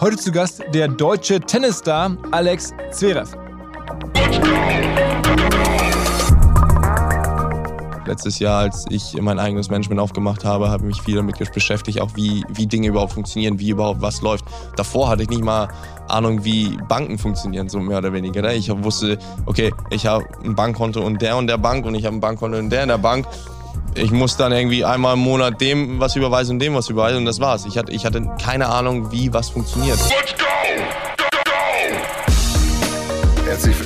Heute zu Gast der deutsche Tennisstar Alex Zverev. Letztes Jahr, als ich mein eigenes Management aufgemacht habe, habe ich mich viel damit beschäftigt, auch wie, wie Dinge überhaupt funktionieren, wie überhaupt was läuft. Davor hatte ich nicht mal Ahnung, wie Banken funktionieren, so mehr oder weniger. Ne? Ich wusste, okay, ich habe ein Bankkonto und der und der Bank und ich habe ein Bankkonto und der in der Bank. Ich muss dann irgendwie einmal im Monat dem was überweisen und dem was überweisen und das war's. Ich hatte, ich hatte keine Ahnung, wie was funktioniert. Let's go! go, go! Herzlich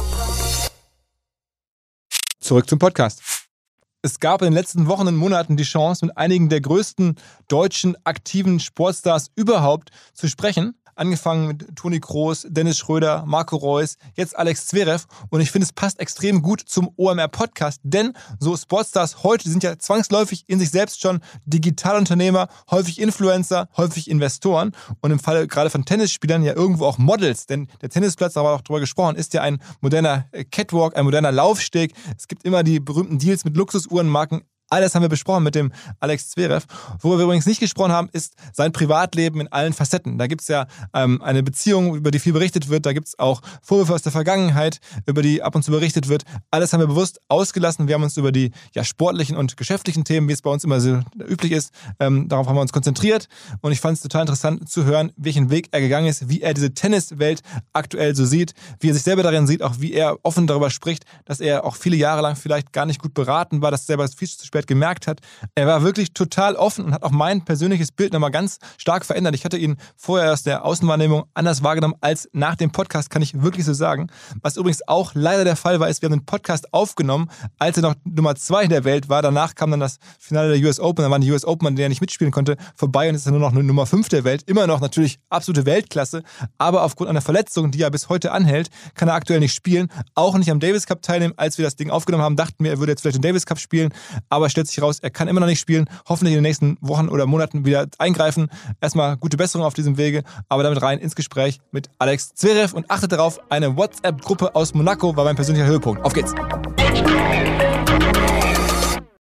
Zurück zum Podcast. Es gab in den letzten Wochen und Monaten die Chance, mit einigen der größten deutschen aktiven Sportstars überhaupt zu sprechen. Angefangen mit Toni Kroos, Dennis Schröder, Marco Reus, jetzt Alex Zverev. Und ich finde, es passt extrem gut zum OMR-Podcast, denn so Sportstars heute sind ja zwangsläufig in sich selbst schon Digitalunternehmer, häufig Influencer, häufig Investoren und im Falle gerade von Tennisspielern ja irgendwo auch Models, denn der Tennisplatz, da haben wir auch drüber gesprochen, ist ja ein moderner Catwalk, ein moderner Laufsteg. Es gibt immer die berühmten Deals mit Luxusuhrenmarken alles haben wir besprochen mit dem Alex Zverev. Worüber wir übrigens nicht gesprochen haben, ist sein Privatleben in allen Facetten. Da gibt es ja ähm, eine Beziehung, über die viel berichtet wird. Da gibt es auch Vorwürfe aus der Vergangenheit, über die ab und zu berichtet wird. Alles haben wir bewusst ausgelassen. Wir haben uns über die ja, sportlichen und geschäftlichen Themen, wie es bei uns immer so üblich ist, ähm, darauf haben wir uns konzentriert. Und ich fand es total interessant zu hören, welchen Weg er gegangen ist, wie er diese Tenniswelt aktuell so sieht, wie er sich selber darin sieht, auch wie er offen darüber spricht, dass er auch viele Jahre lang vielleicht gar nicht gut beraten war, dass er selber viel zu spät Arbeit gemerkt hat. Er war wirklich total offen und hat auch mein persönliches Bild nochmal ganz stark verändert. Ich hatte ihn vorher aus der Außenwahrnehmung anders wahrgenommen als nach dem Podcast, kann ich wirklich so sagen. Was übrigens auch leider der Fall war, ist, wir haben den Podcast aufgenommen, als er noch Nummer zwei in der Welt war. Danach kam dann das Finale der US Open, dann waren die US Open, an denen er nicht mitspielen konnte, vorbei und ist dann nur noch eine Nummer fünf der Welt. Immer noch natürlich absolute Weltklasse, aber aufgrund einer Verletzung, die er bis heute anhält, kann er aktuell nicht spielen. Auch nicht am Davis Cup teilnehmen. Als wir das Ding aufgenommen haben, dachten wir, er würde jetzt vielleicht den Davis Cup spielen, aber stellt sich raus, er kann immer noch nicht spielen. Hoffentlich in den nächsten Wochen oder Monaten wieder eingreifen. Erstmal gute Besserung auf diesem Wege, aber damit rein ins Gespräch mit Alex Zverev und achtet darauf, eine WhatsApp-Gruppe aus Monaco war mein persönlicher Höhepunkt. Auf geht's.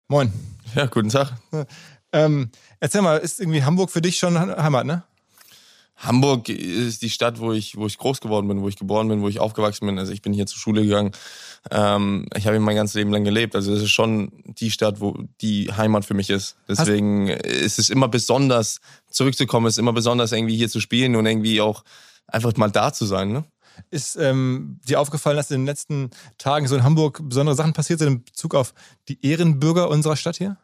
Moin. Ja, guten Tag. Ähm, erzähl mal, ist irgendwie Hamburg für dich schon Heimat, ne? Hamburg ist die Stadt, wo ich, wo ich groß geworden bin, wo ich geboren bin, wo ich aufgewachsen bin. Also ich bin hier zur Schule gegangen. Ähm, ich habe hier mein ganzes Leben lang gelebt. Also es ist schon die Stadt, wo die Heimat für mich ist. Deswegen Hast ist es immer besonders, zurückzukommen, ist immer besonders irgendwie hier zu spielen und irgendwie auch einfach mal da zu sein. Ne? Ist ähm, dir aufgefallen, dass in den letzten Tagen so in Hamburg besondere Sachen passiert sind in Bezug auf die Ehrenbürger unserer Stadt hier?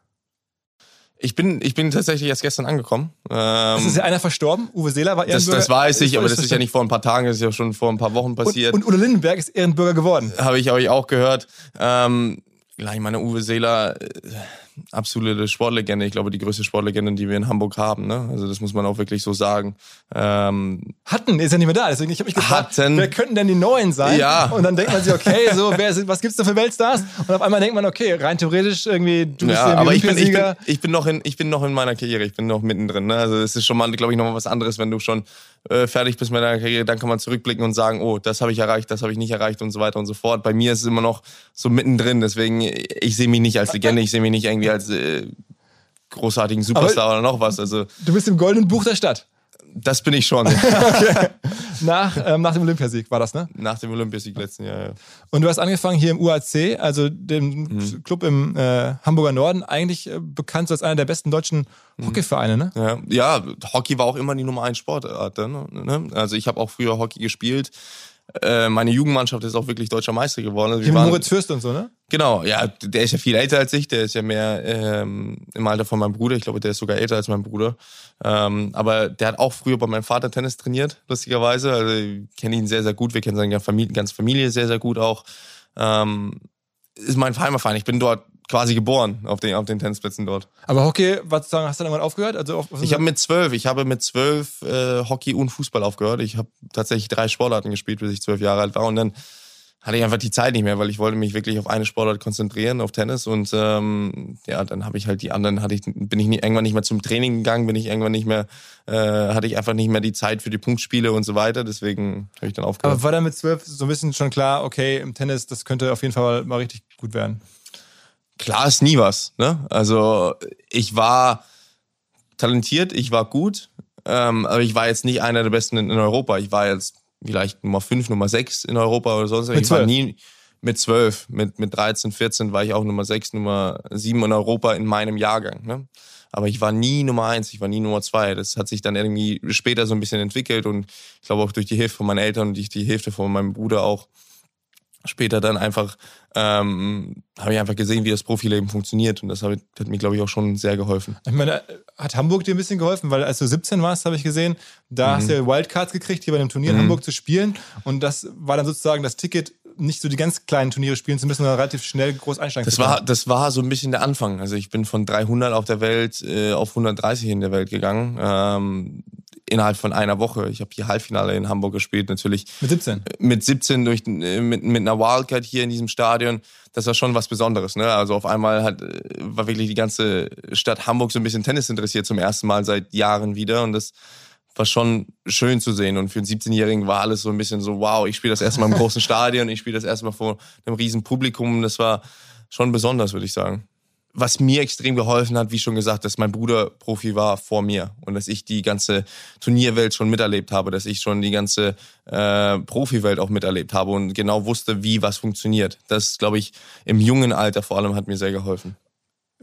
Ich bin, ich bin tatsächlich erst gestern angekommen. Ähm, ist ja einer verstorben. Uwe Seeler war Ehrenbürger. Das, das weiß ich, aber das ist ja nicht vor ein paar Tagen, das ist ja schon vor ein paar Wochen passiert. Und, und Ulle Lindenberg ist Ehrenbürger geworden. Habe ich, ich auch gehört. Ähm, ich meine, Uwe Seeler, äh, absolute Sportlegende. Ich glaube, die größte Sportlegende, die wir in Hamburg haben. Ne? Also das muss man auch wirklich so sagen. Ähm, hatten ist ja nicht mehr da. Deswegen ich habe mich gefragt, Hatten. wer könnten denn die Neuen sein? Ja. Und dann denkt man sich, okay, so wer sind, was gibt's da für Weltstars? Und auf einmal denkt man, okay, rein theoretisch irgendwie du bist ja, irgendwie aber ich bin, ich, bin, ich, bin noch in, ich bin noch in meiner Karriere, ich bin noch mittendrin. Ne? Also es ist schon mal, glaube ich, noch mal was anderes, wenn du schon äh, fertig bist mit deiner Karriere, dann kann man zurückblicken und sagen, oh, das habe ich erreicht, das habe ich nicht erreicht und so weiter und so fort. Bei mir ist es immer noch so mittendrin, deswegen, ich sehe mich nicht als Legende, ich sehe mich nicht irgendwie als äh, großartigen Superstar oder noch was. Also Du bist im goldenen Buch der Stadt. das bin ich schon. Nach, ähm, nach dem Olympiasieg war das, ne? Nach dem Olympiasieg letzten Jahr. Ja. Und du hast angefangen hier im UAC, also dem Mhm. Club im äh, Hamburger Norden, eigentlich äh, bekannt so als einer der besten deutschen Mhm. Hockeyvereine, ne? Ja, ja, Hockey war auch immer die Nummer eins Sportart. Ne? Also ich habe auch früher Hockey gespielt. Äh, meine Jugendmannschaft ist auch wirklich deutscher Meister geworden. Also waren- Moritz Fürst und so, ne? Genau, ja, der ist ja viel älter als ich, der ist ja mehr ähm, im Alter von meinem Bruder. Ich glaube, der ist sogar älter als mein Bruder. Ähm, aber der hat auch früher bei meinem Vater Tennis trainiert, lustigerweise. Also ich kenne ihn sehr, sehr gut. Wir kennen seine ganze Familie, ganze Familie sehr, sehr gut auch. Ähm, ist mein Heimatverein. Ich bin dort quasi geboren, auf den, auf den Tennisplätzen dort. Aber Hockey, was sagen, hast du dann irgendwann aufgehört? Also auf, Ich habe mit zwölf, ich habe mit zwölf äh, Hockey und Fußball aufgehört. Ich habe tatsächlich drei Sportarten gespielt, bis ich zwölf Jahre alt war. Und dann hatte ich einfach die Zeit nicht mehr, weil ich wollte mich wirklich auf eine Sportart konzentrieren, auf Tennis. Und ähm, ja, dann habe ich halt die anderen, hatte ich, bin ich nie, irgendwann nicht mehr zum Training gegangen, bin ich irgendwann nicht mehr, äh, hatte ich einfach nicht mehr die Zeit für die Punktspiele und so weiter. Deswegen habe ich dann aufgehört. aber war dann mit zwölf so ein bisschen schon klar, okay, im Tennis, das könnte auf jeden Fall mal richtig gut werden. Klar ist nie was. Ne? Also ich war talentiert, ich war gut, ähm, aber ich war jetzt nicht einer der Besten in, in Europa. Ich war jetzt vielleicht Nummer 5, Nummer 6 in Europa oder sonst was. Ich war 12? nie mit 12, mit, mit 13, 14 war ich auch Nummer 6, Nummer 7 in Europa in meinem Jahrgang. Ne? Aber ich war nie Nummer 1, ich war nie Nummer 2. Das hat sich dann irgendwie später so ein bisschen entwickelt und ich glaube auch durch die Hilfe von meinen Eltern und durch die Hilfe von meinem Bruder auch später dann einfach ähm, habe ich einfach gesehen, wie das Profileben funktioniert und das hat, hat mir, glaube ich, auch schon sehr geholfen. Ich meine, hat Hamburg dir ein bisschen geholfen? Weil als du 17 warst, habe ich gesehen, da hast du ja Wildcards gekriegt, hier bei dem Turnier in Mhm. Hamburg zu spielen. Und das war dann sozusagen das Ticket, nicht so die ganz kleinen Turniere spielen zu müssen, sondern relativ schnell groß einsteigen Das zu können. war, das war so ein bisschen der Anfang. Also ich bin von 300 auf der Welt äh, auf 130 in der Welt gegangen. Ähm, innerhalb von einer Woche. Ich habe die Halbfinale in Hamburg gespielt, natürlich Mit 17. mit 17 durch äh, mit, mit einer Wildcard hier in diesem Stadion, das war schon was Besonderes. Ne? Also auf einmal hat, äh, war wirklich die ganze Stadt Hamburg so ein bisschen Tennis interessiert zum ersten Mal seit Jahren wieder und das war schon schön zu sehen. Und für einen 17-Jährigen war alles so ein bisschen so, wow, ich spiele das erste Mal im großen Stadion, ich spiele das erste Mal vor einem riesen Publikum. Das war schon besonders, würde ich sagen. Was mir extrem geholfen hat, wie schon gesagt, dass mein Bruder Profi war vor mir und dass ich die ganze Turnierwelt schon miterlebt habe, dass ich schon die ganze äh, Profiwelt auch miterlebt habe und genau wusste, wie was funktioniert. Das, glaube ich, im jungen Alter vor allem hat mir sehr geholfen.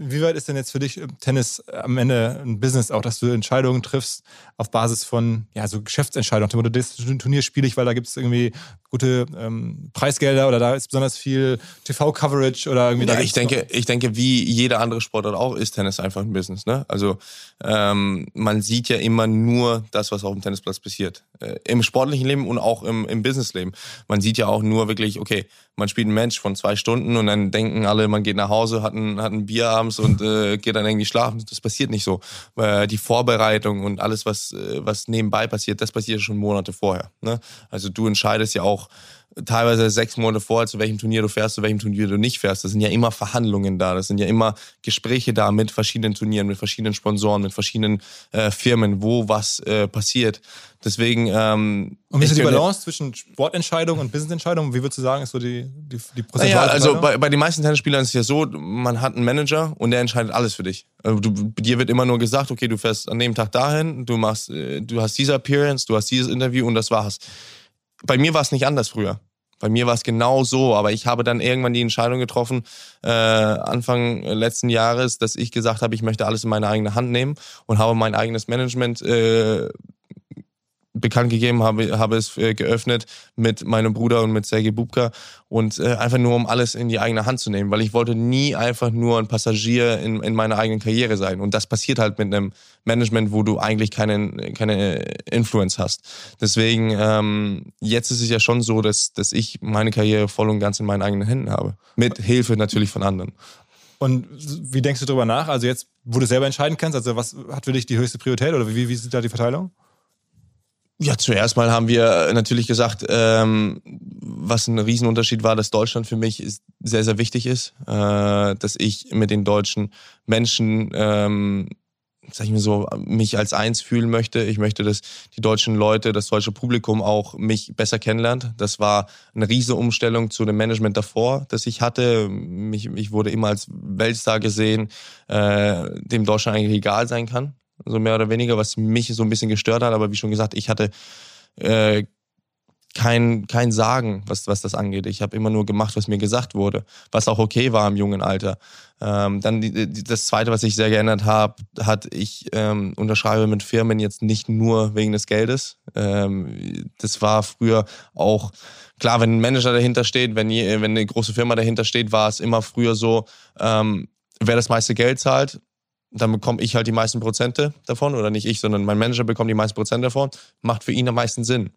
Wie weit ist denn jetzt für dich im Tennis am Ende ein Business auch, dass du Entscheidungen triffst auf Basis von ja, so Geschäftsentscheidungen? Motto, Das Turnier spiele ich, weil da gibt es irgendwie gute ähm, Preisgelder oder da ist besonders viel TV-Coverage oder irgendwie Ja, ich denke, ich denke, wie jeder andere Sportart auch, ist Tennis einfach ein Business. Ne? Also ähm, man sieht ja immer nur das, was auf dem Tennisplatz passiert. Äh, Im sportlichen Leben und auch im, im Businessleben. Man sieht ja auch nur wirklich, okay, man spielt ein Match von zwei Stunden und dann denken alle, man geht nach Hause, hat ein, hat ein Bier abends und äh, geht dann irgendwie schlafen. Das passiert nicht so. Äh, die Vorbereitung und alles, was, äh, was nebenbei passiert, das passiert schon Monate vorher. Ne? Also du entscheidest ja auch teilweise sechs Monate vorher, zu welchem Turnier du fährst, zu welchem Turnier du nicht fährst. Das sind ja immer Verhandlungen da, das sind ja immer Gespräche da mit verschiedenen Turnieren, mit verschiedenen Sponsoren, mit verschiedenen äh, Firmen, wo was äh, passiert. Deswegen ähm, Und wie ist die Balance zwischen Sportentscheidungen und Businessentscheidungen? Wie würdest du sagen, ist so die, die, die Naja, prozentuale also Verteilung? bei, bei den meisten Tennisspielern ist es ja so, man hat einen Manager und der entscheidet alles für dich. Also du, dir wird immer nur gesagt, okay, du fährst an dem Tag dahin, du machst, äh, du hast diese Appearance, du hast dieses Interview und das war's. Bei mir war es nicht anders früher. Bei mir war es genau so, aber ich habe dann irgendwann die Entscheidung getroffen, äh, Anfang letzten Jahres, dass ich gesagt habe, ich möchte alles in meine eigene Hand nehmen und habe mein eigenes Management äh, bekannt gegeben, habe, habe es äh, geöffnet mit meinem Bruder und mit Sergei Bubka und äh, einfach nur, um alles in die eigene Hand zu nehmen, weil ich wollte nie einfach nur ein Passagier in, in meiner eigenen Karriere sein und das passiert halt mit einem Management, wo du eigentlich keinen, keine Influence hast. Deswegen, ähm, jetzt ist es ja schon so, dass, dass ich meine Karriere voll und ganz in meinen eigenen Händen habe. Mit Hilfe natürlich von anderen. Und wie denkst du darüber nach? Also jetzt, wo du selber entscheiden kannst, also was hat für dich die höchste Priorität oder wie, wie ist da die Verteilung? Ja, zuerst mal haben wir natürlich gesagt, ähm, was ein Riesenunterschied war, dass Deutschland für mich ist, sehr, sehr wichtig ist, äh, dass ich mit den deutschen Menschen ähm, sag ich mir so, mich als eins fühlen möchte. Ich möchte, dass die deutschen Leute, das deutsche Publikum auch mich besser kennenlernt. Das war eine riesige Umstellung zu dem Management davor, das ich hatte. Mich, ich wurde immer als Weltstar gesehen, äh, dem Deutschland eigentlich egal sein kann. So mehr oder weniger, was mich so ein bisschen gestört hat. Aber wie schon gesagt, ich hatte äh, kein, kein Sagen, was, was das angeht. Ich habe immer nur gemacht, was mir gesagt wurde, was auch okay war im jungen Alter. Ähm, dann die, die, das Zweite, was ich sehr geändert habe, hat, ich ähm, unterschreibe mit Firmen jetzt nicht nur wegen des Geldes. Ähm, das war früher auch, klar, wenn ein Manager dahinter steht, wenn, wenn eine große Firma dahinter steht, war es immer früher so, ähm, wer das meiste Geld zahlt, dann bekomme ich halt die meisten Prozente davon, oder nicht ich, sondern mein Manager bekommt die meisten Prozente davon, macht für ihn am meisten Sinn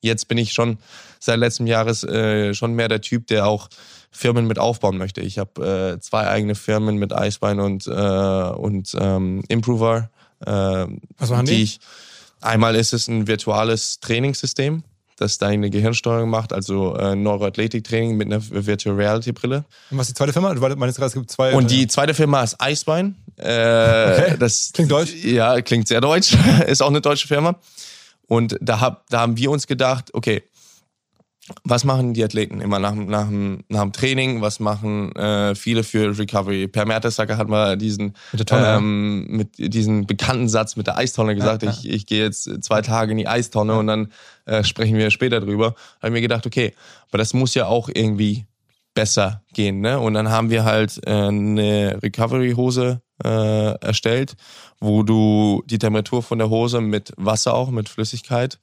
jetzt bin ich schon seit letztem Jahres äh, schon mehr der Typ, der auch Firmen mit aufbauen möchte. Ich habe äh, zwei eigene Firmen mit Eisbein und, äh, und ähm, Improver. Äh, Was machen die? die ich, einmal ist es ein virtuelles Trainingssystem, das deine Gehirnsteuerung macht, also äh, Neuroathletiktraining mit einer Virtual Reality Brille. Und was ist die zweite Firma? Du meinst gerade, es gibt zwei. Und die zweite Firma ist Eisbein. Äh, okay. Das klingt deutsch. Ja, klingt sehr deutsch. ist auch eine deutsche Firma. Und da, hab, da haben wir uns gedacht, okay, was machen die Athleten immer nach, nach, nach dem Training? Was machen äh, viele für Recovery? Per Mertesacker hat mal diesen, mit, Tonne, ähm, mit diesen bekannten Satz mit der Eistonne gesagt, ja, ja. ich, ich gehe jetzt zwei Tage in die Eistonne ja. und dann äh, sprechen wir später drüber. Da habe mir gedacht, okay, aber das muss ja auch irgendwie besser gehen. Ne? Und dann haben wir halt äh, eine Recovery-Hose äh, erstellt, wo du die Temperatur von der Hose mit Wasser auch, mit Flüssigkeit,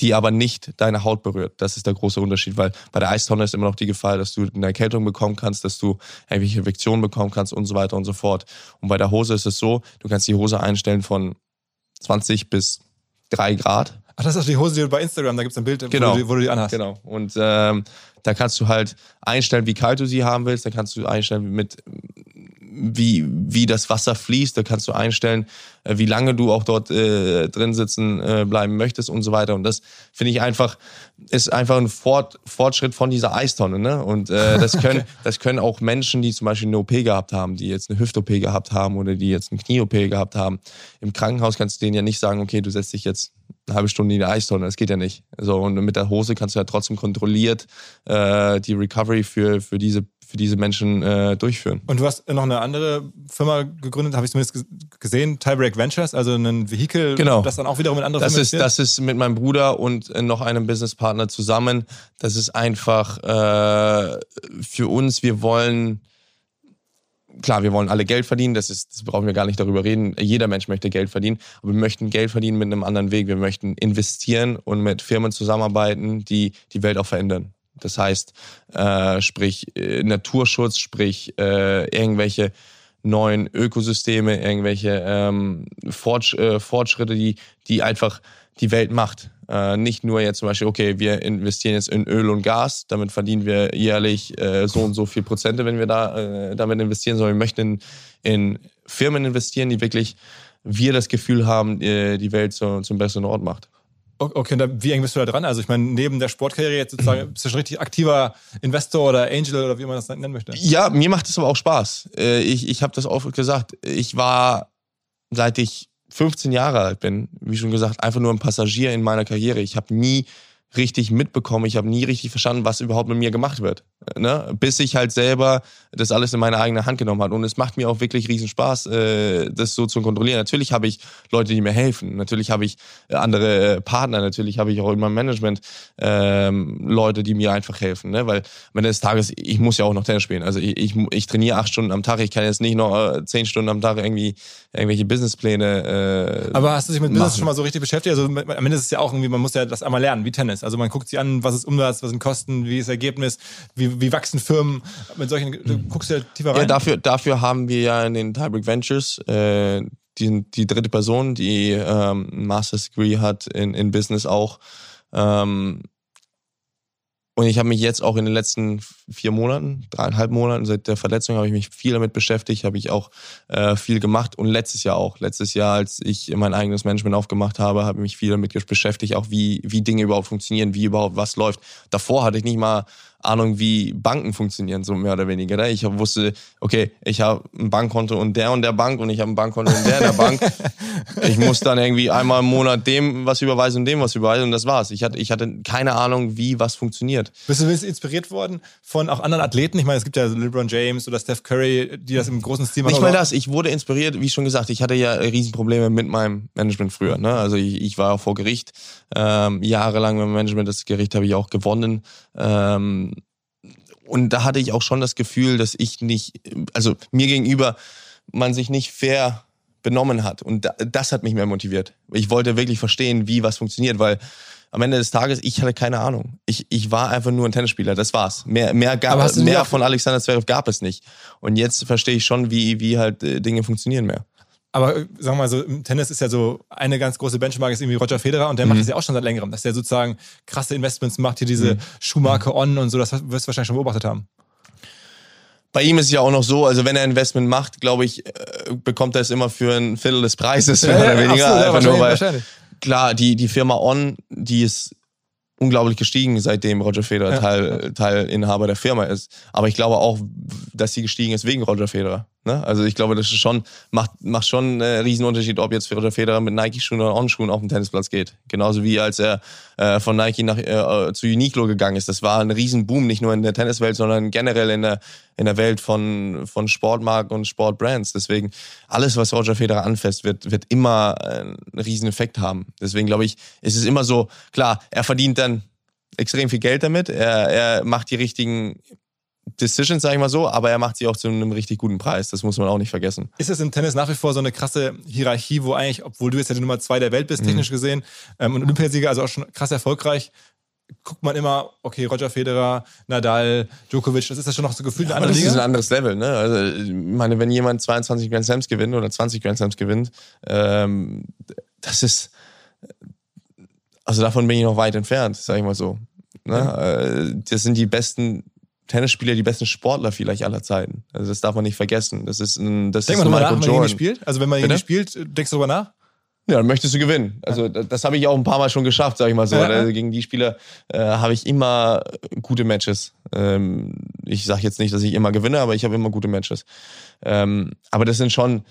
die aber nicht deine Haut berührt. Das ist der große Unterschied, weil bei der Eistonne ist immer noch die Gefahr, dass du eine Erkältung bekommen kannst, dass du irgendwelche Infektionen bekommen kannst und so weiter und so fort. Und bei der Hose ist es so, du kannst die Hose einstellen von 20 bis 3 Grad. Ach, das ist auch die Hose, die du bei Instagram, da gibt es ein Bild, genau. wo, du, wo, du, die anhast. Genau. Und ähm, da kannst du halt einstellen, wie kalt du sie haben willst. Da kannst du einstellen, mit wie, wie das Wasser fließt. Da kannst du einstellen, äh, wie lange du auch dort äh, drin sitzen äh, bleiben möchtest und so weiter. Und das finde ich einfach, ist einfach ein Fort, Fortschritt von dieser Eistonne. Ne? Und äh, das, können, okay. das können auch Menschen, die zum Beispiel eine OP gehabt haben, die jetzt eine Hüft-OP gehabt haben oder die jetzt eine Knie-OP gehabt haben. Im Krankenhaus kannst du denen ja nicht sagen, okay, du setzt dich jetzt eine halbe Stunde in die Eistonne. Das geht ja nicht. So, und mit der Hose kannst du ja trotzdem kontrolliert äh, die Recovery für, für diese für diese Menschen äh, durchführen. Und du hast noch eine andere Firma gegründet, habe ich zumindest gesehen, Tiebreak Ventures, also ein Vehikel, genau. das dann auch wiederum in andere das ist, Das ist mit meinem Bruder und äh, noch einem Businesspartner zusammen. Das ist einfach äh, für uns, wir wollen klar, wir wollen alle Geld verdienen, das, ist, das brauchen wir gar nicht darüber reden. Jeder Mensch möchte Geld verdienen, aber wir möchten Geld verdienen mit einem anderen Weg. Wir möchten investieren und mit Firmen zusammenarbeiten, die die Welt auch verändern. Das heißt, äh, sprich äh, Naturschutz, sprich äh, irgendwelche neuen Ökosysteme, irgendwelche ähm, Fortsch äh, Fortschritte, die, die einfach die Welt macht. Äh, nicht nur jetzt zum Beispiel, okay, wir investieren jetzt in Öl und Gas, damit verdienen wir jährlich äh, so und so viel Prozente, wenn wir da äh, damit investieren, sondern wir möchten in, in Firmen investieren, die wirklich wir das Gefühl haben, äh, die Welt zu, zum besseren Ort macht. Okay, da, wie eng bist du da dran? Also ich meine, neben der Sportkarriere jetzt sozusagen, bist du schon richtig aktiver Investor oder Angel oder wie man das nennen möchte? Ja, mir macht es aber auch Spaß. Äh, ich, ich habe das oft gesagt. Ich war, seit ich 15 Jahre alt bin, wie schon gesagt, einfach nur ein Passagier in meiner Karriere. Ich habe nie richtig mitbekommen. Ich habe nie richtig verstanden, was überhaupt mit mir gemacht wird. Ne? Bis ich halt selber das alles in meine eigene Hand genommen habe. Und es macht mir auch wirklich riesen Spaß, äh, das so zu kontrollieren. Natürlich habe ich Leute, die mir helfen. Natürlich habe ich äh, andere äh, Partner. Natürlich habe ich auch in meinem Management ähm, Leute, die mir einfach helfen. Ne? Weil am Ende des Tages, ich muss ja auch noch Tennis spielen. Also ich, ich, ich trainiere acht Stunden am Tag. Ich kann jetzt nicht noch äh, zehn Stunden am Tag irgendwie irgendwelche Businesspläne. Äh, Aber hast du dich mit machen. Business schon mal so richtig beschäftigt? Also am Ende ist es ja auch irgendwie, man muss ja das einmal lernen, wie Tennis. Also man guckt sich an, was ist Umsatz, was sind Kosten, wie ist Ergebnis, wie wie wachsen Firmen mit solchen, du mhm. guckst ja tiefer rein. Ja, dafür, dafür haben wir ja in den Tiebreak Ventures äh, die, die dritte Person, die ähm, ein Master's Degree hat in, in Business auch, ähm, Und ich habe mich jetzt auch in den letzten vier Monaten, dreieinhalb Monaten seit der Verletzung, habe ich mich viel damit beschäftigt, habe ich auch äh, viel gemacht und letztes Jahr auch. Letztes Jahr, als ich mein eigenes Management aufgemacht habe, habe ich mich viel damit beschäftigt, auch wie, wie Dinge überhaupt funktionieren, wie überhaupt was läuft. Davor hatte ich nicht mal Ahnung, wie Banken funktionieren, so mehr oder weniger. Ne? Ich wusste, okay, ich habe ein Bankkonto und der und der Bank und ich habe ein Bankkonto und der und der Bank. Ich muss dann irgendwie einmal im Monat dem was überweisen und dem was überweisen und das war's. Ich hatte, ich hatte keine Ahnung, wie was funktioniert. Bist du inspiriert worden von auch anderen Athleten? Ich meine, es gibt ja LeBron James oder Steph Curry, die das im großen Stil machen. Nicht mal das. Ich wurde inspiriert, wie schon gesagt, ich hatte ja Riesenprobleme mit meinem Management früher. Ne? Also ich, ich war vor Gericht ähm, jahrelang mit dem Management. Das Gericht habe ich auch gewonnen. Ähm, und da hatte ich auch schon das Gefühl, dass ich nicht, also mir gegenüber man sich nicht fair benommen hat. Und das hat mich mehr motiviert. Ich wollte wirklich verstehen, wie was funktioniert, weil am Ende des Tages, ich hatte keine Ahnung. Ich, ich war einfach nur ein Tennisspieler, das war's. Mehr, mehr, gab, mehr von Alexander Zverev gab es nicht. Und jetzt verstehe ich schon, wie, wie halt äh, Dinge funktionieren mehr. Aber äh, sagen wir mal so, im Tennis ist ja so eine ganz große Benchmark ist irgendwie Roger Federer und der mhm. macht das ja auch schon seit längerem, dass der sozusagen krasse Investments macht, hier diese mhm. Schuhmarke On und so, das wirst du wahrscheinlich schon beobachtet haben. Bei ihm ist es ja auch noch so, also wenn er Investment macht, glaube ich, äh, bekommt er es immer für ein Viertel des Preises, ja, mehr oder weniger. Absolut, einfach nur, weil, klar, die, die Firma On, die ist unglaublich gestiegen, seitdem Roger Federer ja. Teil, Teilinhaber der Firma ist. Aber ich glaube auch, dass sie gestiegen ist wegen Roger Federer. Ne? Also ich glaube, das ist schon, macht, macht schon einen Riesenunterschied, ob jetzt Roger Federer mit Nike-Schuhen oder On-Schuhen auf den Tennisplatz geht. Genauso wie als er äh, von Nike nach, äh, zu Uniqlo gegangen ist. Das war ein Riesenboom, nicht nur in der Tenniswelt, sondern generell in der, in der Welt von, von Sportmarken und Sportbrands. Deswegen, alles, was Roger Federer anfasst, wird, wird immer einen riesen Effekt haben. Deswegen glaube ich, ist es immer so, klar, er verdient dann extrem viel Geld damit. Er, er macht die richtigen Decisions, sage ich mal so, aber er macht sie auch zu einem richtig guten Preis. Das muss man auch nicht vergessen. Ist es im Tennis nach wie vor so eine krasse Hierarchie, wo eigentlich, obwohl du jetzt ja die Nummer zwei der Welt bist, mhm. technisch gesehen, ähm, und Olympiasieger, also auch schon krass erfolgreich, guckt man immer, okay, Roger Federer, Nadal, Djokovic, das ist das schon noch so gefühlt ja, eine andere Das Liga? ist ein anderes Level, ne? Also, ich meine, wenn jemand 22 Grand Slams gewinnt oder 20 Grand Slams gewinnt, ähm, das ist, also davon bin ich noch weit entfernt, sag ich mal so. Ne? Ja. Äh, das sind die besten Tennisspieler, die besten Sportler vielleicht aller Zeiten. Also das darf man nicht vergessen. Das ist ein, das Denk ist mal Michael nach, Jordan. Wenn man spielt? Also wenn man Bitte? spielt, denkst du darüber nach? Ja, dann möchtest du gewinnen. Also das, das habe ich auch ein paar Mal schon geschafft, sag ich mal so. Ja. Also, gegen die Spieler äh, habe ich immer gute Matches. Ähm, ich sage jetzt nicht, dass ich immer gewinne, aber ich habe immer gute Matches. Ähm, aber das sind schon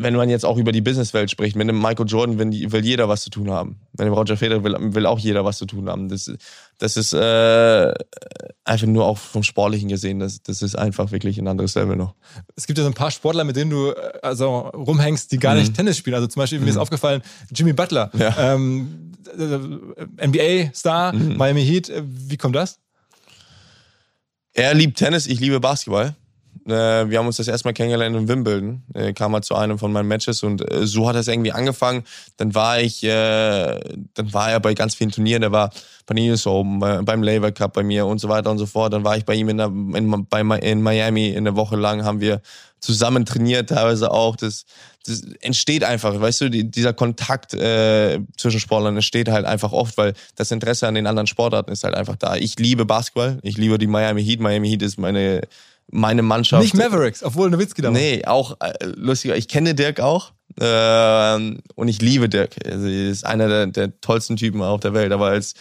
wenn man jetzt auch über die Businesswelt spricht, mit einem Michael Jordan will, will, jeder was zu tun haben. Mit dem Roger Federer will, will auch jeder was zu tun haben. Das, das ist äh, einfach nur auch vom Sportlichen gesehen, das, das ist einfach wirklich ein anderes Level noch. Es gibt ja so ein paar Sportler, mit denen du äh, also rumhängst, die gar mhm. nicht Tennis spielen. Also zum Beispiel, mhm. mir ist mhm. aufgefallen, Jimmy Butler, ja. ähm, äh, NBA-Star, mhm. Miami Heat. Äh, wie kommt das? Er liebt Tennis, ich liebe Basketball. Äh, wir haben uns das erstmal kennengelernt in Wimbledon. Äh, kam mal zu einem von meinen Matches und äh, so hat es irgendwie angefangen. Dann war ich, äh, dann war er bei ganz vielen Turnieren. Der war bei US Open, beim Labour Cup bei mir und so weiter und so fort. Dann war ich bei ihm in, der, in, bei, in Miami in der Woche lang, haben wir zusammen trainiert, teilweise auch. Das, das entsteht einfach, weißt du, die, dieser Kontakt äh, zwischen Sportlern entsteht halt einfach oft, weil das Interesse an den anderen Sportarten ist halt einfach da. Ich liebe Basketball, ich liebe die Miami Heat. Miami Heat ist meine meine Mannschaft. Nicht Mavericks, obwohl Nowitzki da war. Nee, auch äh, lustiger. Ich kenne Dirk auch äh, und ich liebe Dirk. Also, er ist einer der, der tollsten Typen auf der Welt. Aber als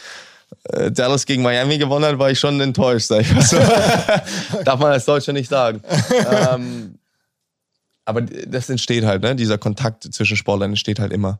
äh, Dallas gegen Miami gewonnen hat, war ich schon enttäuscht, sag ich mal so. Darf man als Deutscher nicht sagen. ähm, aber das entsteht halt, ne? Dieser Kontakt zwischen Sportlern entsteht halt immer.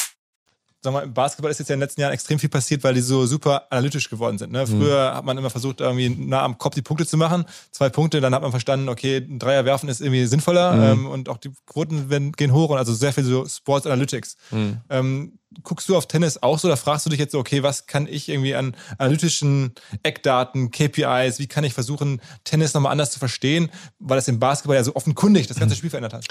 sag mal, im Basketball ist jetzt ja in den letzten Jahren extrem viel passiert, weil die so super analytisch geworden sind. Ne? Früher mhm. hat man immer versucht, irgendwie nah am Kopf die Punkte zu machen. Zwei Punkte, dann hat man verstanden, okay, ein Dreier werfen ist irgendwie sinnvoller mhm. ähm, und auch die Quoten werden, gehen hoch und also sehr viel so Sports Analytics. Mhm. Ähm, guckst du auf Tennis auch so, da fragst du dich jetzt so, okay, was kann ich irgendwie an analytischen Eckdaten, KPIs, wie kann ich versuchen, Tennis nochmal anders zu verstehen, weil das im Basketball ja so offenkundig das ganze mhm. Spiel verändert hat?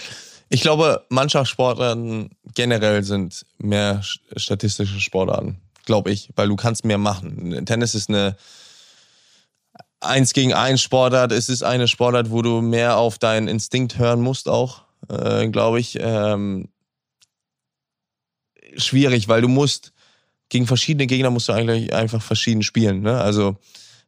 Ich glaube, Mannschaftssportarten generell sind mehr statistische Sportarten, glaube ich, weil du kannst mehr machen. Tennis ist eine eins gegen eins Sportart, es ist eine Sportart, wo du mehr auf deinen Instinkt hören musst auch, äh, glaube ich. Ähm, schwierig, weil du musst gegen verschiedene Gegner musst du eigentlich einfach verschieden spielen. Ne? Also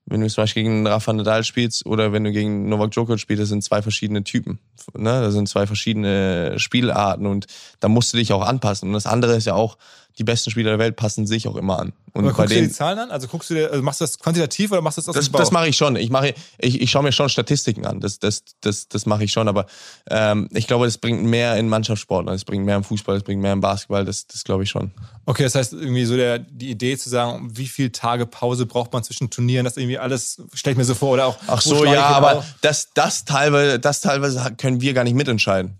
wenn du zum Beispiel gegen Rafa Nadal spielst oder wenn du gegen Novak Djokovic spielst, das sind zwei verschiedene Typen. Ne? Das sind zwei verschiedene Spielarten und da musst du dich auch anpassen. Und das andere ist ja auch, die besten Spieler der Welt passen sich auch immer an. Und Aber guckst du dir die Zahlen an? Also guckst du dir, also machst du das quantitativ oder machst du das aus das, dem Bauch? Das mache ich schon. Ich mache, ich, ich schaue mir schon Statistiken an. Das, das, das, das mache ich schon. Aber ähm, ich glaube, das bringt mehr in Mannschaftssport. Es bringt mehr im Fußball, es bringt mehr im Basketball. Das, das glaube ich schon. Okay, das heißt irgendwie so der, die Idee zu sagen, wie viele Tage Pause braucht man zwischen Turnieren, das irgendwie alles stelle ich mir so vor oder auch. Ach so, ja, aber das, das teilweise, das teilweise können wir gar nicht mitentscheiden,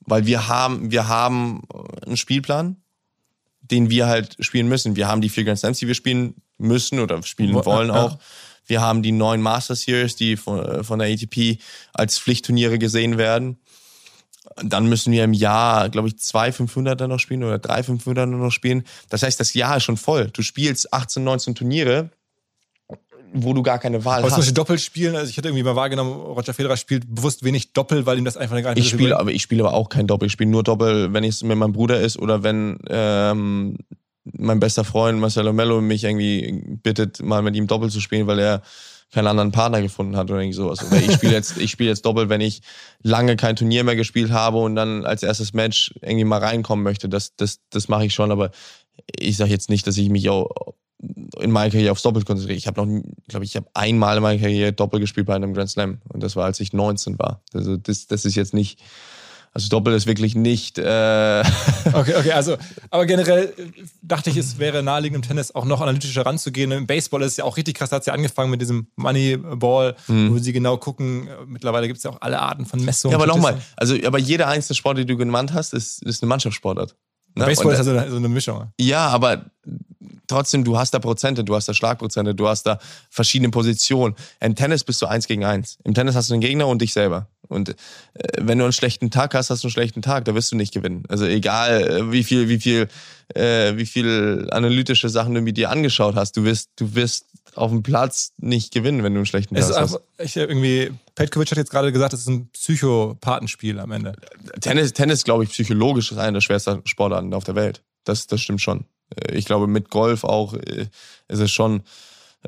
weil wir haben, wir haben einen Spielplan den wir halt spielen müssen. Wir haben die vier Grand Slams, die wir spielen müssen oder spielen wollen auch. Wir haben die neun Master Series, die von, von der ATP als Pflichtturniere gesehen werden. Dann müssen wir im Jahr, glaube ich, zwei 500er noch spielen oder drei 500er noch spielen. Das heißt, das Jahr ist schon voll. Du spielst 18, 19 Turniere wo du gar keine Wahl aber hast. Zum Beispiel Doppel spielen, also ich hatte irgendwie mal wahrgenommen, Roger Federer spielt bewusst wenig Doppel, weil ihm das einfach gar nicht ich spiele, aber Ich spiele aber auch kein Doppel. Ich spiele nur Doppel, wenn es mit meinem Bruder ist oder wenn ähm, mein bester Freund Marcelo Mello mich irgendwie bittet, mal mit ihm Doppel zu spielen, weil er keinen anderen Partner gefunden hat oder irgendwie sowas. Oder ich spiele jetzt, ich spiele jetzt Doppel, wenn ich lange kein Turnier mehr gespielt habe und dann als erstes Match irgendwie mal reinkommen möchte. Das, das, das mache ich schon, aber ich sage jetzt nicht, dass ich mich auch in meiner Karriere aufs Doppel konzentriert. Ich habe noch, glaube ich, ich habe einmal in meiner Karriere Doppel gespielt bei einem Grand Slam und das war, als ich 19 war. Also das, das ist jetzt nicht, also Doppel ist wirklich nicht. Äh okay, okay, also, aber generell dachte ich, es wäre naheliegend im Tennis auch noch analytischer ranzugehen. Im Baseball ist es ja auch richtig krass, da hat es ja angefangen mit diesem Moneyball, mhm. wo sie genau gucken. Mittlerweile gibt es ja auch alle Arten von Messungen. Ja, aber nochmal, also aber jeder einzelne Sport, den du genannt hast, ist, ist eine Mannschaftssportart. Ne? Baseball ist also so eine Mischung. Ja, aber trotzdem, du hast da Prozente, du hast da Schlagprozente, du hast da verschiedene Positionen. Im Tennis bist du eins gegen eins. Im Tennis hast du einen Gegner und dich selber. Und äh, wenn du einen schlechten Tag hast, hast du einen schlechten Tag, da wirst du nicht gewinnen. Also egal, äh, wie viel, wie viel, äh, wie viel analytische Sachen du mit dir angeschaut hast, du wirst, du wirst auf dem Platz nicht gewinnen, wenn du einen schlechten Tag hast. Einfach, ich irgendwie, Petkovic hat jetzt gerade gesagt, es ist ein Psychopathenspiel am Ende. Tennis, Tennis, glaube ich, psychologisch ist einer der schwersten Sportarten auf der Welt. Das, das stimmt schon. Äh, ich glaube, mit Golf auch äh, ist es schon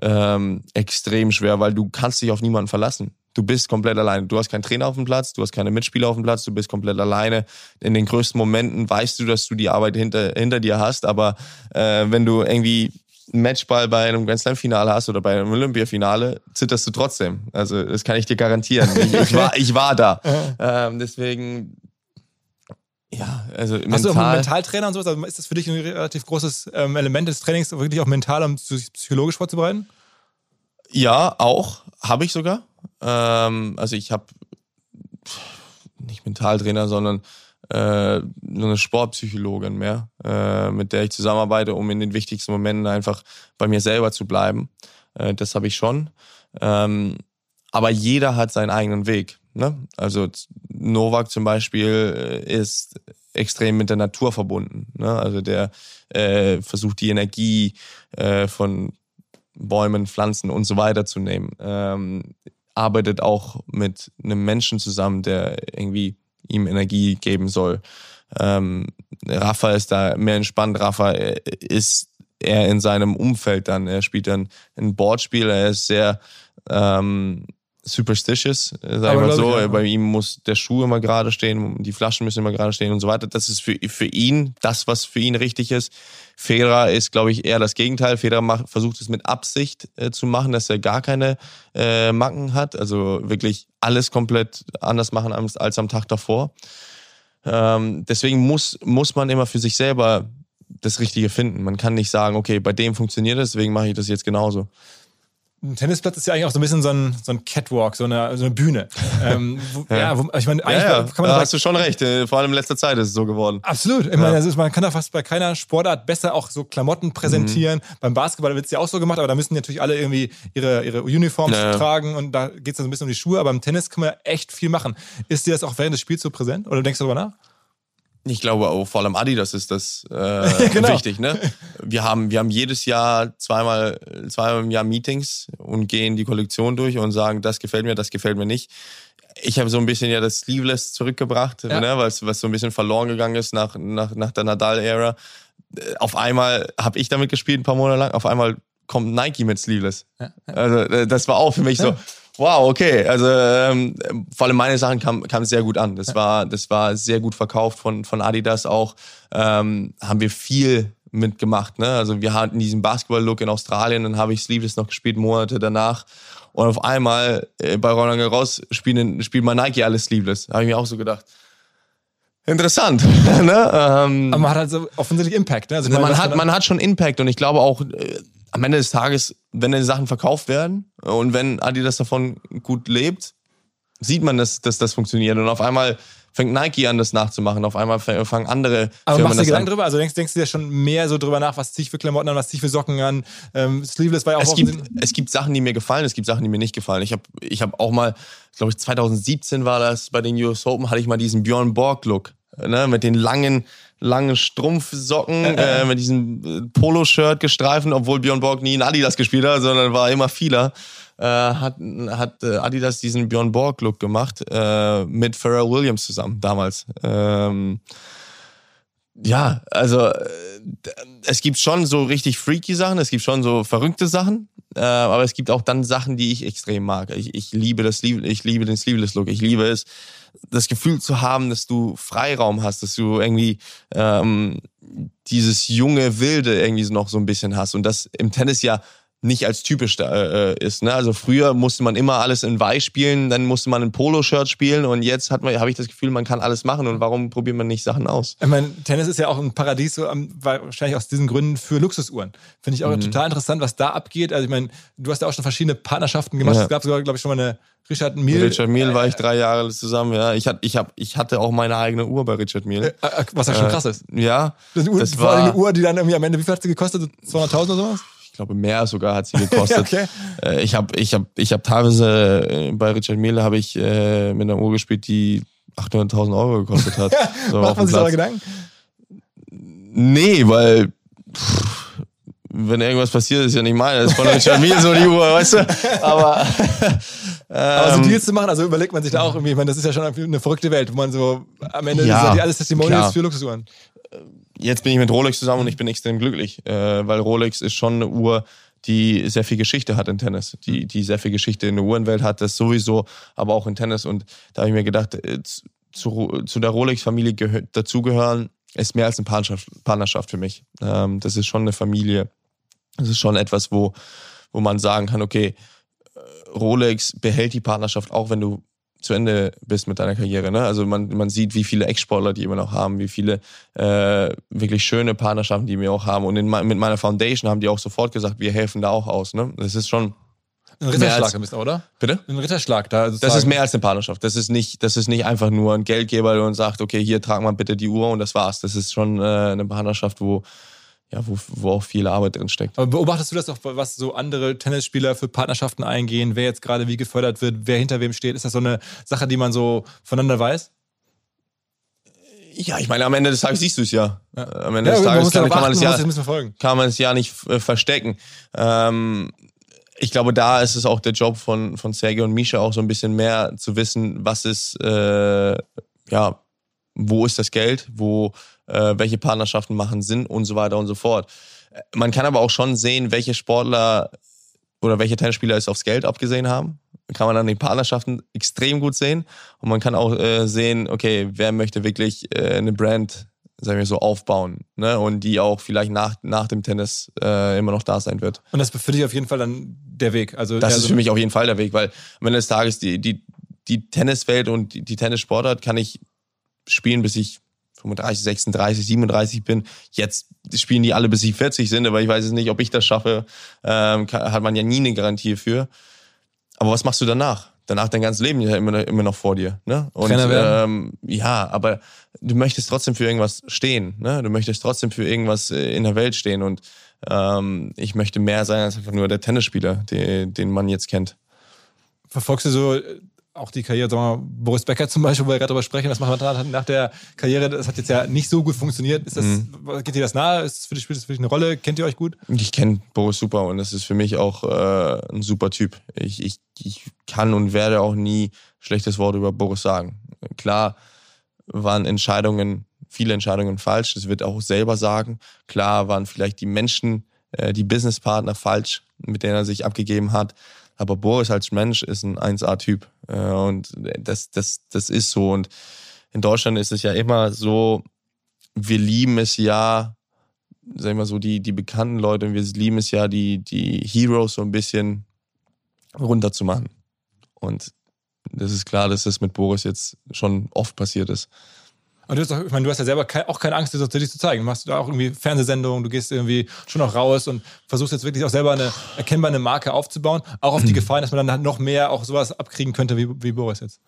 ähm, extrem schwer, weil du kannst dich auf niemanden verlassen. Du bist komplett alleine. Du hast keinen Trainer auf dem Platz, du hast keine Mitspieler auf dem Platz, du bist komplett alleine. In den größten Momenten weißt du, dass du die Arbeit hinter, hinter dir hast, aber äh, wenn du irgendwie einen Matchball bei einem Grand Slam Finale hast oder bei einem Olympia-Finale, zitterst du trotzdem. Also das kann ich dir garantieren. Ich, ich war, ich war da. ähm, deswegen ja, also mental. Hast du auch einen Mentaltrainer und sowas? Also ist das für dich ein relativ großes ähm, Element des Trainings, wirklich auch mental und psychologisch vorzubereiten? Ja, auch. Habe ich sogar. Ähm, also ich habe nicht Mentaltrainer, sondern äh, so eine Sportpsychologin mehr, äh, mit der ich zusammenarbeite, um in den wichtigsten Momenten einfach bei mir selber zu bleiben. Äh, das habe ich schon. Ähm, aber jeder hat seinen eigenen Weg. Ne? Also Novak zum Beispiel äh, ist extrem mit der Natur verbunden. Ne? Also der äh, versucht die Energie äh, von Bäumen, Pflanzen und so weiter zu nehmen. Ähm, arbeitet auch mit einem Menschen zusammen, der irgendwie ihm Energie geben soll. Ähm, Rafa ist da mehr entspannt. Rafa äh, ist eher in seinem Umfeld dann. Er spielt dann ein Boardspiel. Er ist sehr ähm, superstitious, äh, sag ich mal so. Ich, ja. Bei ihm muss der Schuh immer gerade stehen, die Flaschen müssen immer gerade stehen und so weiter. Das ist für, für ihn das, was für ihn richtig ist. Federer ist, glaube ich, eher das Gegenteil. Federer macht, versucht es mit Absicht äh, zu machen, dass er gar keine äh, Macken hat. Also wirklich alles komplett anders machen als, als am Tag davor. Ähm, deswegen muss, muss man immer für sich selber das Richtige finden. Man kann nicht sagen, okay, bei dem funktioniert es, deswegen mache ich das jetzt genauso ein Tennisplatz ist ja eigentlich auch so ein bisschen so ein, so ein Catwalk, so eine, so eine Bühne. ähm, wo, ja. ja wo, ich meine, eigentlich ja, ja. kann man da hast du schon recht. Äh, vor allem in letzter Zeit ist es so geworden. Absolut. Ich meine, ist, man kann da fast bei keiner Sportart besser auch so Klamotten präsentieren. Mhm. Beim Basketball wird es ja auch so gemacht, aber da müssen natürlich alle irgendwie ihre, ihre Uniforms tragen und da geht es dann so ein bisschen um die Schuhe. Aber im Tennis kann man echt viel machen. Ist dir das auch während des Spiels so präsent oder denkst du darüber nach? Ich glaube auch vor allem Adidas ist das äh, genau. wichtig. Ne? Wir haben wir haben jedes Jahr zweimal zweimal im Jahr Meetings und gehen die Kollektion durch und sagen, das gefällt mir, das gefällt mir nicht. Ich habe so ein bisschen ja das Sleeveless zurückgebracht, ja. ne? was was so ein bisschen verloren gegangen ist nach nach nach der Nadal-Ära. Auf einmal habe ich damit gespielt ein paar Monate lang. Auf einmal kommt Nike mit Sleeveless. Ja. Also äh, das war auch für mich so Wow, okay. Also ähm, vor allem meine Sachen kamen kam sehr gut an. Das war, das war sehr gut verkauft von, von Adidas auch. Ähm, haben wir viel mitgemacht. Ne? Also wir hatten diesen Basketball-Look in Australien, dann habe ich Sleeveless noch gespielt, Monate danach. Und auf einmal äh, bei Roland Garros spielen, spielt mal Nike alles Sleeveless. Habe ich mir auch so gedacht. Interessant. ne? ähm, Aber man hat also offensichtlich Impact. Ne? Also man, hat, man hat schon Impact und ich glaube auch, äh, am Ende des Tages, wenn die Sachen verkauft werden und wenn Adidas davon gut lebt, sieht man, dass, dass das funktioniert. Und auf einmal fängt Nike an, das nachzumachen. Auf einmal fangen andere Aber Firmen machst du dir Gedanken drüber? Also denkst, denkst du dir schon mehr so drüber nach, was ziehe ich für Klamotten an, was ziehe ich für Socken an? Ähm, Sleeveless war ja auch es gibt, es gibt Sachen, die mir gefallen, es gibt Sachen, die mir nicht gefallen. Ich habe ich hab auch mal, glaube ich, 2017 war das bei den US Open, hatte ich mal diesen Björn Borg-Look. Ne, mit den langen, langen Strumpfsocken, äh, mit diesem äh, Poloshirt gestreifen, obwohl Björn Borg nie in Adidas gespielt hat, sondern war immer vieler. Äh, hat, hat äh, Adidas diesen Björn Borg-Look gemacht, äh, mit Pharrell Williams zusammen damals. Ähm, ja, also äh, es gibt schon so richtig freaky Sachen, es gibt schon so verrückte Sachen, äh, aber es gibt auch dann Sachen, die ich extrem mag. Ich, ich liebe das, ich liebe den Sleeveless Look, ich liebe es, das Gefühl zu haben, dass du Freiraum hast, dass du irgendwie ähm, dieses junge Wilde irgendwie noch so ein bisschen hast. Und das im Tennis ja nicht als typisch äh, äh, ist. Ne? Also früher musste man immer alles in Weiß spielen, dann musste man ein Poloshirt spielen und jetzt hat man, habe ich das Gefühl, man kann alles machen und warum probiert man nicht Sachen aus? Ich meine, Tennis ist ja auch ein Paradies, so, wahrscheinlich aus diesen Gründen für Luxusuhren. Finde ich auch mhm. total interessant, was da abgeht. Also ich meine, du hast ja auch schon verschiedene Partnerschaften gemacht. Ja. Es gab sogar, glaube ich, schon mal eine Richard Miel. Richard Miel war ich drei Jahre zusammen, ja. Ich, hat, ich, hab, ich hatte auch meine eigene Uhr bei Richard Miel. Äh, äh was ja schon krass ist. Ja. Das, Uhr, das war eine Uhr, die dann irgendwie am Ende, wie viel hat sie gekostet? 200.000 oder sowas? Glaube mehr sogar hat sie gekostet. okay. Äh, ich habe ich hab, ich hab teilweise äh, bei Richard Miele habe ich äh, mit einer Uhr gespielt, die 800.000 Euro gekostet hat. So Macht man sich aber Gedanken? Nee, weil pff, wenn irgendwas passiert, ist ja nicht meine. Das ist von Richard Miele so die Uhr, weißt du? Aber, ähm, aber so Deals zu machen, also überlegt man sich da auch irgendwie, ich meine, das ist ja schon eine verrückte Welt, wo man so am Ende ja, alles Testimonials für Luxusuhren jetzt bin ich mit Rolex zusammen und ich bin extrem glücklich, äh, weil Rolex ist schon eine Uhr, die sehr viel Geschichte hat in Tennis, die, die sehr viel Geschichte in der Uhrenwelt hat, das sowieso, aber auch in Tennis. Und da habe ich mir gedacht, äh, zu, zu der Rolex-Familie dazugehören, ist mehr als eine Partnerschaft, Partnerschaft für mich. Ähm, das ist schon eine Familie. Das ist schon etwas, wo, wo man sagen kann, okay, äh, Rolex behält die Partnerschaft, auch wenn du zu Ende bist mit deiner Karriere. Ne? Also man, man sieht, wie viele Ex-Sportler die immer noch haben, wie viele äh, wirklich schöne Partnerschaften die wir auch haben. Und in, mit meiner Foundation haben die auch sofort gesagt, wir helfen da auch aus. Ne? Das ist schon ein Ritterschlag bisschen, oder? Bitte? Ein Ritterschlag da. Das ist mehr als eine Partnerschaft. Das ist nicht, das ist nicht einfach nur ein Geldgeber, der uns sagt, okay, hier trag mal bitte die Uhr und das war's. Das ist schon äh, eine Partnerschaft, wo ja, wo, wo auch viel Arbeit drin steckt. Aber beobachtest du das auch, was so andere Tennisspieler für Partnerschaften eingehen, wer jetzt gerade wie gefördert wird, wer hinter wem steht? Ist das so eine Sache, die man so voneinander weiß? Ja, ich meine, am Ende des Tages siehst du es ja. Ja. Am Ende Ja, des Tages kann, kann man man ja, kann man es ja nicht äh, verstecken. Ähm, ich glaube, da ist es auch der Job von, von Sergio und Misha auch so ein bisschen mehr zu wissen, was ist, äh, ja, wo ist das Geld, wo, äh, welche Partnerschaften machen Sinn und so weiter und so fort. Äh, Man kann aber auch schon sehen, welche Sportler oder welche Tennisspieler es aufs Geld abgesehen haben. Kann man an den Partnerschaften extrem gut sehen. Und man kann auch äh, sehen, okay, wer möchte wirklich äh, eine Brand, sagen wir so, aufbauen. Ne? Und die auch vielleicht nach, nach dem Tennis äh, immer noch da sein wird. Und das ist für dich auf jeden Fall dann der Weg. Also Das eher ist so- für mich auf jeden Fall der Weg, weil am Ende des Tages die, die, die Tenniswelt und die, die Tennissportart kann ich spielen, bis ich 35, 36, 37 bin. Jetzt spielen die alle, bis sie 40 sind, aber ich weiß es nicht, ob ich das schaffe. Ähm, kann, hat man ja nie eine Garantie für. Aber was machst du danach? Danach dein ganzes Leben ja immer, immer noch vor dir. Ne? Und Trainer werden. ähm, ja, aber du möchtest trotzdem für irgendwas stehen. Ne? Du möchtest trotzdem für irgendwas äh, in der Welt stehen. Und ähm, ich möchte mehr sein als einfach nur der Tennisspieler, den, den man jetzt kennt. Verfolgst du so äh, auch die Karriere, sagen wir mal, Boris Becker zum Beispiel, wo wir gerade drüber sprechen, was macht man nach der Karriere? Das hat jetzt ja nicht so gut funktioniert. Ist das, Mhm. Geht dir das nahe? Ist das für dich, spielt das für dich eine Rolle? Kennt ihr euch gut? Ich kenne Boris super und das ist für mich auch äh, ein super Typ. Ich, ich, ich kann und werde auch nie schlechtes Wort über Boris sagen. Klar waren Entscheidungen, viele Entscheidungen falsch, das wird er auch selber sagen. Klar waren vielleicht die Menschen, äh, die Businesspartner falsch, mit denen er sich abgegeben hat. Aber Boris als Mensch ist ein 1A-Typ. Äh, und das, das, das ist so. Und in Deutschland ist es ja immer so, wir lieben es ja, sag ich mal so, die, die bekannten Leute, und wir lieben es ja, die, die Heroes so ein bisschen runterzumachen. Und das ist klar, dass das mit Boris jetzt schon oft passiert ist. Und du hast, auch, ich meine, du hast ja selber kei- auch keine Angst, das dich zu zeigen. Du machst da auch irgendwie Fernsehsendungen, du gehst irgendwie schon noch raus und versuchst jetzt wirklich auch selber eine erkennbare Marke aufzubauen. Auch auf die Gefahr, dass man dann noch mehr auch sowas abkriegen könnte wie, wie Boris jetzt.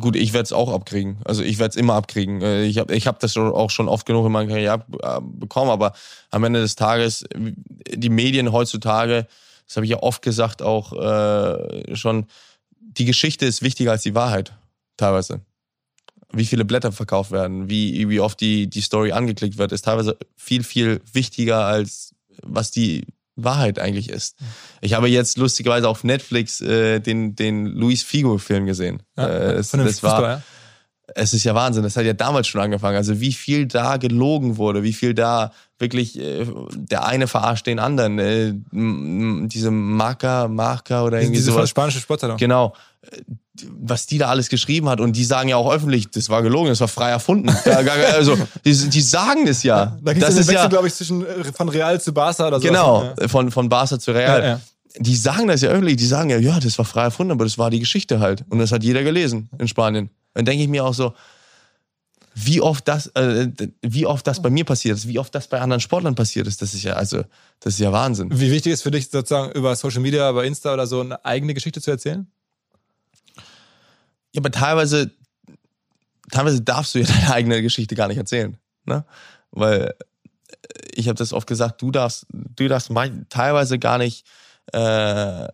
Gut, ich werde es auch abkriegen. Also ich werde es immer abkriegen. Äh, Ich habe ich hab das auch schon oft genug in meiner Karriere äh, bekommen, aber am Ende des Tages, die Medien heutzutage, das habe ich ja oft gesagt, auch äh, schon, die Geschichte ist wichtiger als die Wahrheit, teilweise. Wie viele Blätter verkauft werden, wie, wie oft die, die Story angeklickt wird, ist teilweise viel, viel wichtiger als was die Wahrheit eigentlich ist. Ich habe jetzt lustigerweise auf Netflix äh, den, den Luis Figo-Film gesehen. Ja, äh, es, das war, Fußball, ja? es ist ja Wahnsinn, das hat ja damals schon angefangen. Also wie viel da gelogen wurde, wie viel da wirklich äh, der eine verarscht den anderen. Äh, diese Marker, Marker oder irgendwie Diese sowas. spanische Sportzeitung. Genau. Äh, Was die da alles geschrieben hat und die sagen ja auch öffentlich, das war gelogen, das war frei erfunden. Also die, die sagen das ja. Da gibt es Wechsel, ja glaube ich, zwischen äh, von Real zu Barca oder so. genau von von Barca zu Real. Ja, ja. Die sagen das ja öffentlich, die sagen ja, ja, das war frei erfunden, aber das war die Geschichte halt und das hat jeder gelesen in Spanien. Dann denke ich mir auch so, wie oft das, äh, wie oft das bei mir passiert ist, wie oft das bei anderen Sportlern passiert ist, das ist ja also, das ist ja Wahnsinn. Wie wichtig ist für dich sozusagen über Social Media, über Insta oder so eine eigene Geschichte zu erzählen? Ja, aber teilweise, teilweise darfst du ja deine eigene Geschichte gar nicht erzählen, ne? Weil äh, ich habe das oft gesagt, du darfst, du darfst teilweise gar nicht äh,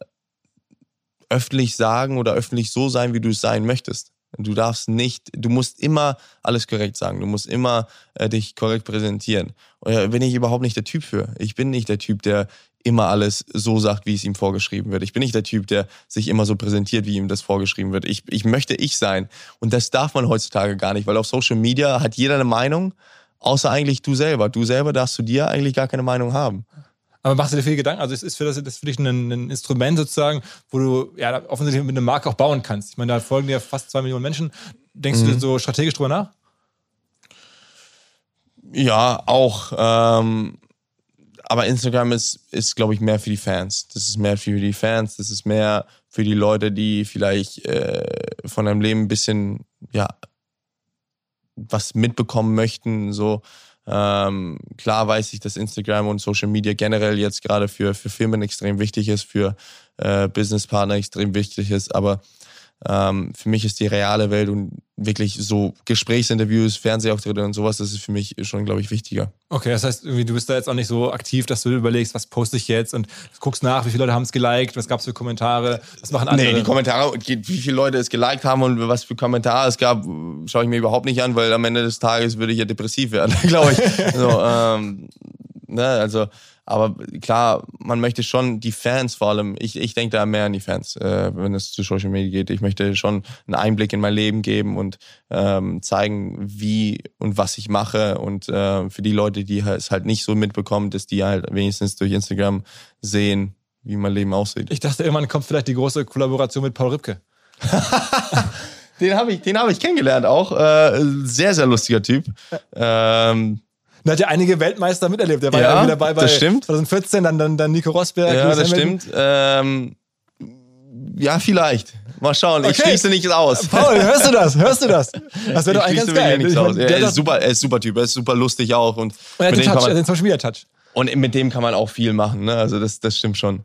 öffentlich sagen oder öffentlich so sein, wie du es sein möchtest. Du darfst nicht, du musst immer alles korrekt sagen. Du musst immer äh, dich korrekt präsentieren. Da bin ich überhaupt nicht der Typ für. Ich bin nicht der Typ, der immer alles so sagt, wie es ihm vorgeschrieben wird. Ich bin nicht der Typ, der sich immer so präsentiert, wie ihm das vorgeschrieben wird. Ich, ich möchte ich sein. Und das darf man heutzutage gar nicht, weil auf Social Media hat jeder eine Meinung, außer eigentlich du selber. Du selber darfst zu dir eigentlich gar keine Meinung haben. Aber machst du dir viel Gedanken? Also es ist für, das, das für dich ein, ein Instrument sozusagen, wo du ja offensichtlich mit einer Marke auch bauen kannst. Ich meine, da folgen dir fast zwei Millionen Menschen. Denkst Mhm. du so strategisch drüber nach? Ja, auch. Ähm, aber Instagram ist, ist glaube ich, mehr für die Fans. Das ist mehr für die Fans. Das ist mehr für die Leute, die vielleicht äh, von deinem Leben ein bisschen, ja, was mitbekommen möchten. So ähm, klar weiß ich, dass Instagram und Social Media generell jetzt gerade für, für Firmen extrem wichtig ist, für äh, Businesspartner extrem wichtig ist, aber ähm, für mich ist die reale Welt und wirklich so Gesprächsinterviews, Fernsehauftritte und sowas, das ist für mich schon, glaube ich, wichtiger. Okay, das heißt, du bist da jetzt auch nicht so aktiv, dass du überlegst, was poste ich jetzt und guckst nach, wie viele Leute haben es geliked, was gab es für Kommentare, was machen andere? Nee, die Kommentare, wie viele Leute es geliked haben und was für Kommentare es gab, schaue ich mir überhaupt nicht an, weil am Ende des Tages würde ich ja depressiv werden, glaube ich. so, ähm, ne, also aber klar, man möchte schon die Fans vor allem, ich, ich denke da mehr an die Fans, äh, wenn es zu Social Media geht. Ich möchte schon einen Einblick in mein Leben geben und ähm, zeigen, wie und was ich mache. Und äh, für die Leute, die es halt nicht so mitbekommen, dass die halt wenigstens durch Instagram sehen, wie mein Leben aussieht. Ich dachte, irgendwann kommt vielleicht die große Kollaboration mit Paul Ripke. den habe ich, hab ich kennengelernt auch. Äh, sehr, sehr lustiger Typ. Ähm, er hat ja einige Weltmeister miterlebt. Der war ja, ja dabei bei das stimmt. 2014, dann, dann, dann Nico Rosberg. Ja, das Hamilton. stimmt. Ähm, ja, vielleicht. Mal schauen, okay. ich schließe nichts aus. Paul, hörst du das? Hörst du das? Das wäre doch eigentlich ganz geil. Nichts aus. Er, ist super, er ist super Typ, er ist super lustig auch. Und, und er hat den, Touch, man, den Social Media Touch. Und mit dem kann man auch viel machen, ne? Also das, das stimmt schon.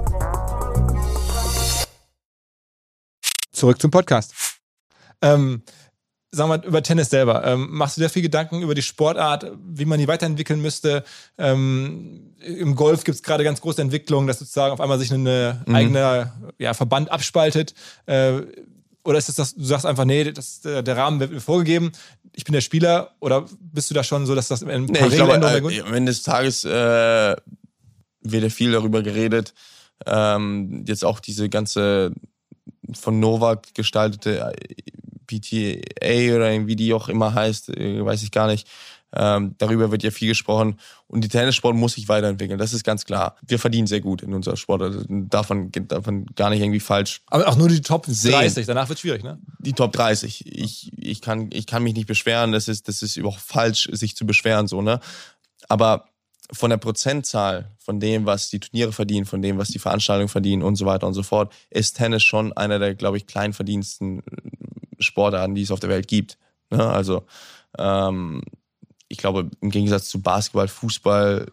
Zurück zum Podcast. Ähm, sagen wir mal, über Tennis selber. Ähm, machst du dir viel Gedanken über die Sportart, wie man die weiterentwickeln müsste? Ähm, Im Golf gibt es gerade ganz große Entwicklungen, dass sozusagen auf einmal sich eine mhm. eigene ja, Verband abspaltet. Äh, oder ist es das, du sagst einfach, nee, das, der Rahmen wird mir vorgegeben, ich bin der Spieler, oder bist du da schon so, dass das ein paar nee, ich glaube, äh, am Ende des Tages äh, wird ja viel darüber geredet. Ähm, jetzt auch diese ganze von Novak gestaltete äh, PTA oder wie die auch immer heißt, äh, weiß ich gar nicht. Ähm, darüber wird ja viel gesprochen. Und die Tennissport muss sich weiterentwickeln. Das ist ganz klar. Wir verdienen sehr gut in unserer Sport. Also davon, davon gar nicht irgendwie falsch. Aber auch nur die Top 30. Sehen. Danach wird es schwierig, ne? Die Top 30. Ich, ich, kann, ich kann mich nicht beschweren. Das ist, das ist überhaupt falsch, sich zu beschweren, so, ne? Aber von der Prozentzahl von dem, was die Turniere verdienen, von dem, was die Veranstaltungen verdienen und so weiter und so fort, ist Tennis schon einer der, glaube ich, kleinverdiensten äh, Sportarten, die es auf der Welt gibt. Ne? Also ähm, ich glaube, im Gegensatz zu Basketball, Fußball,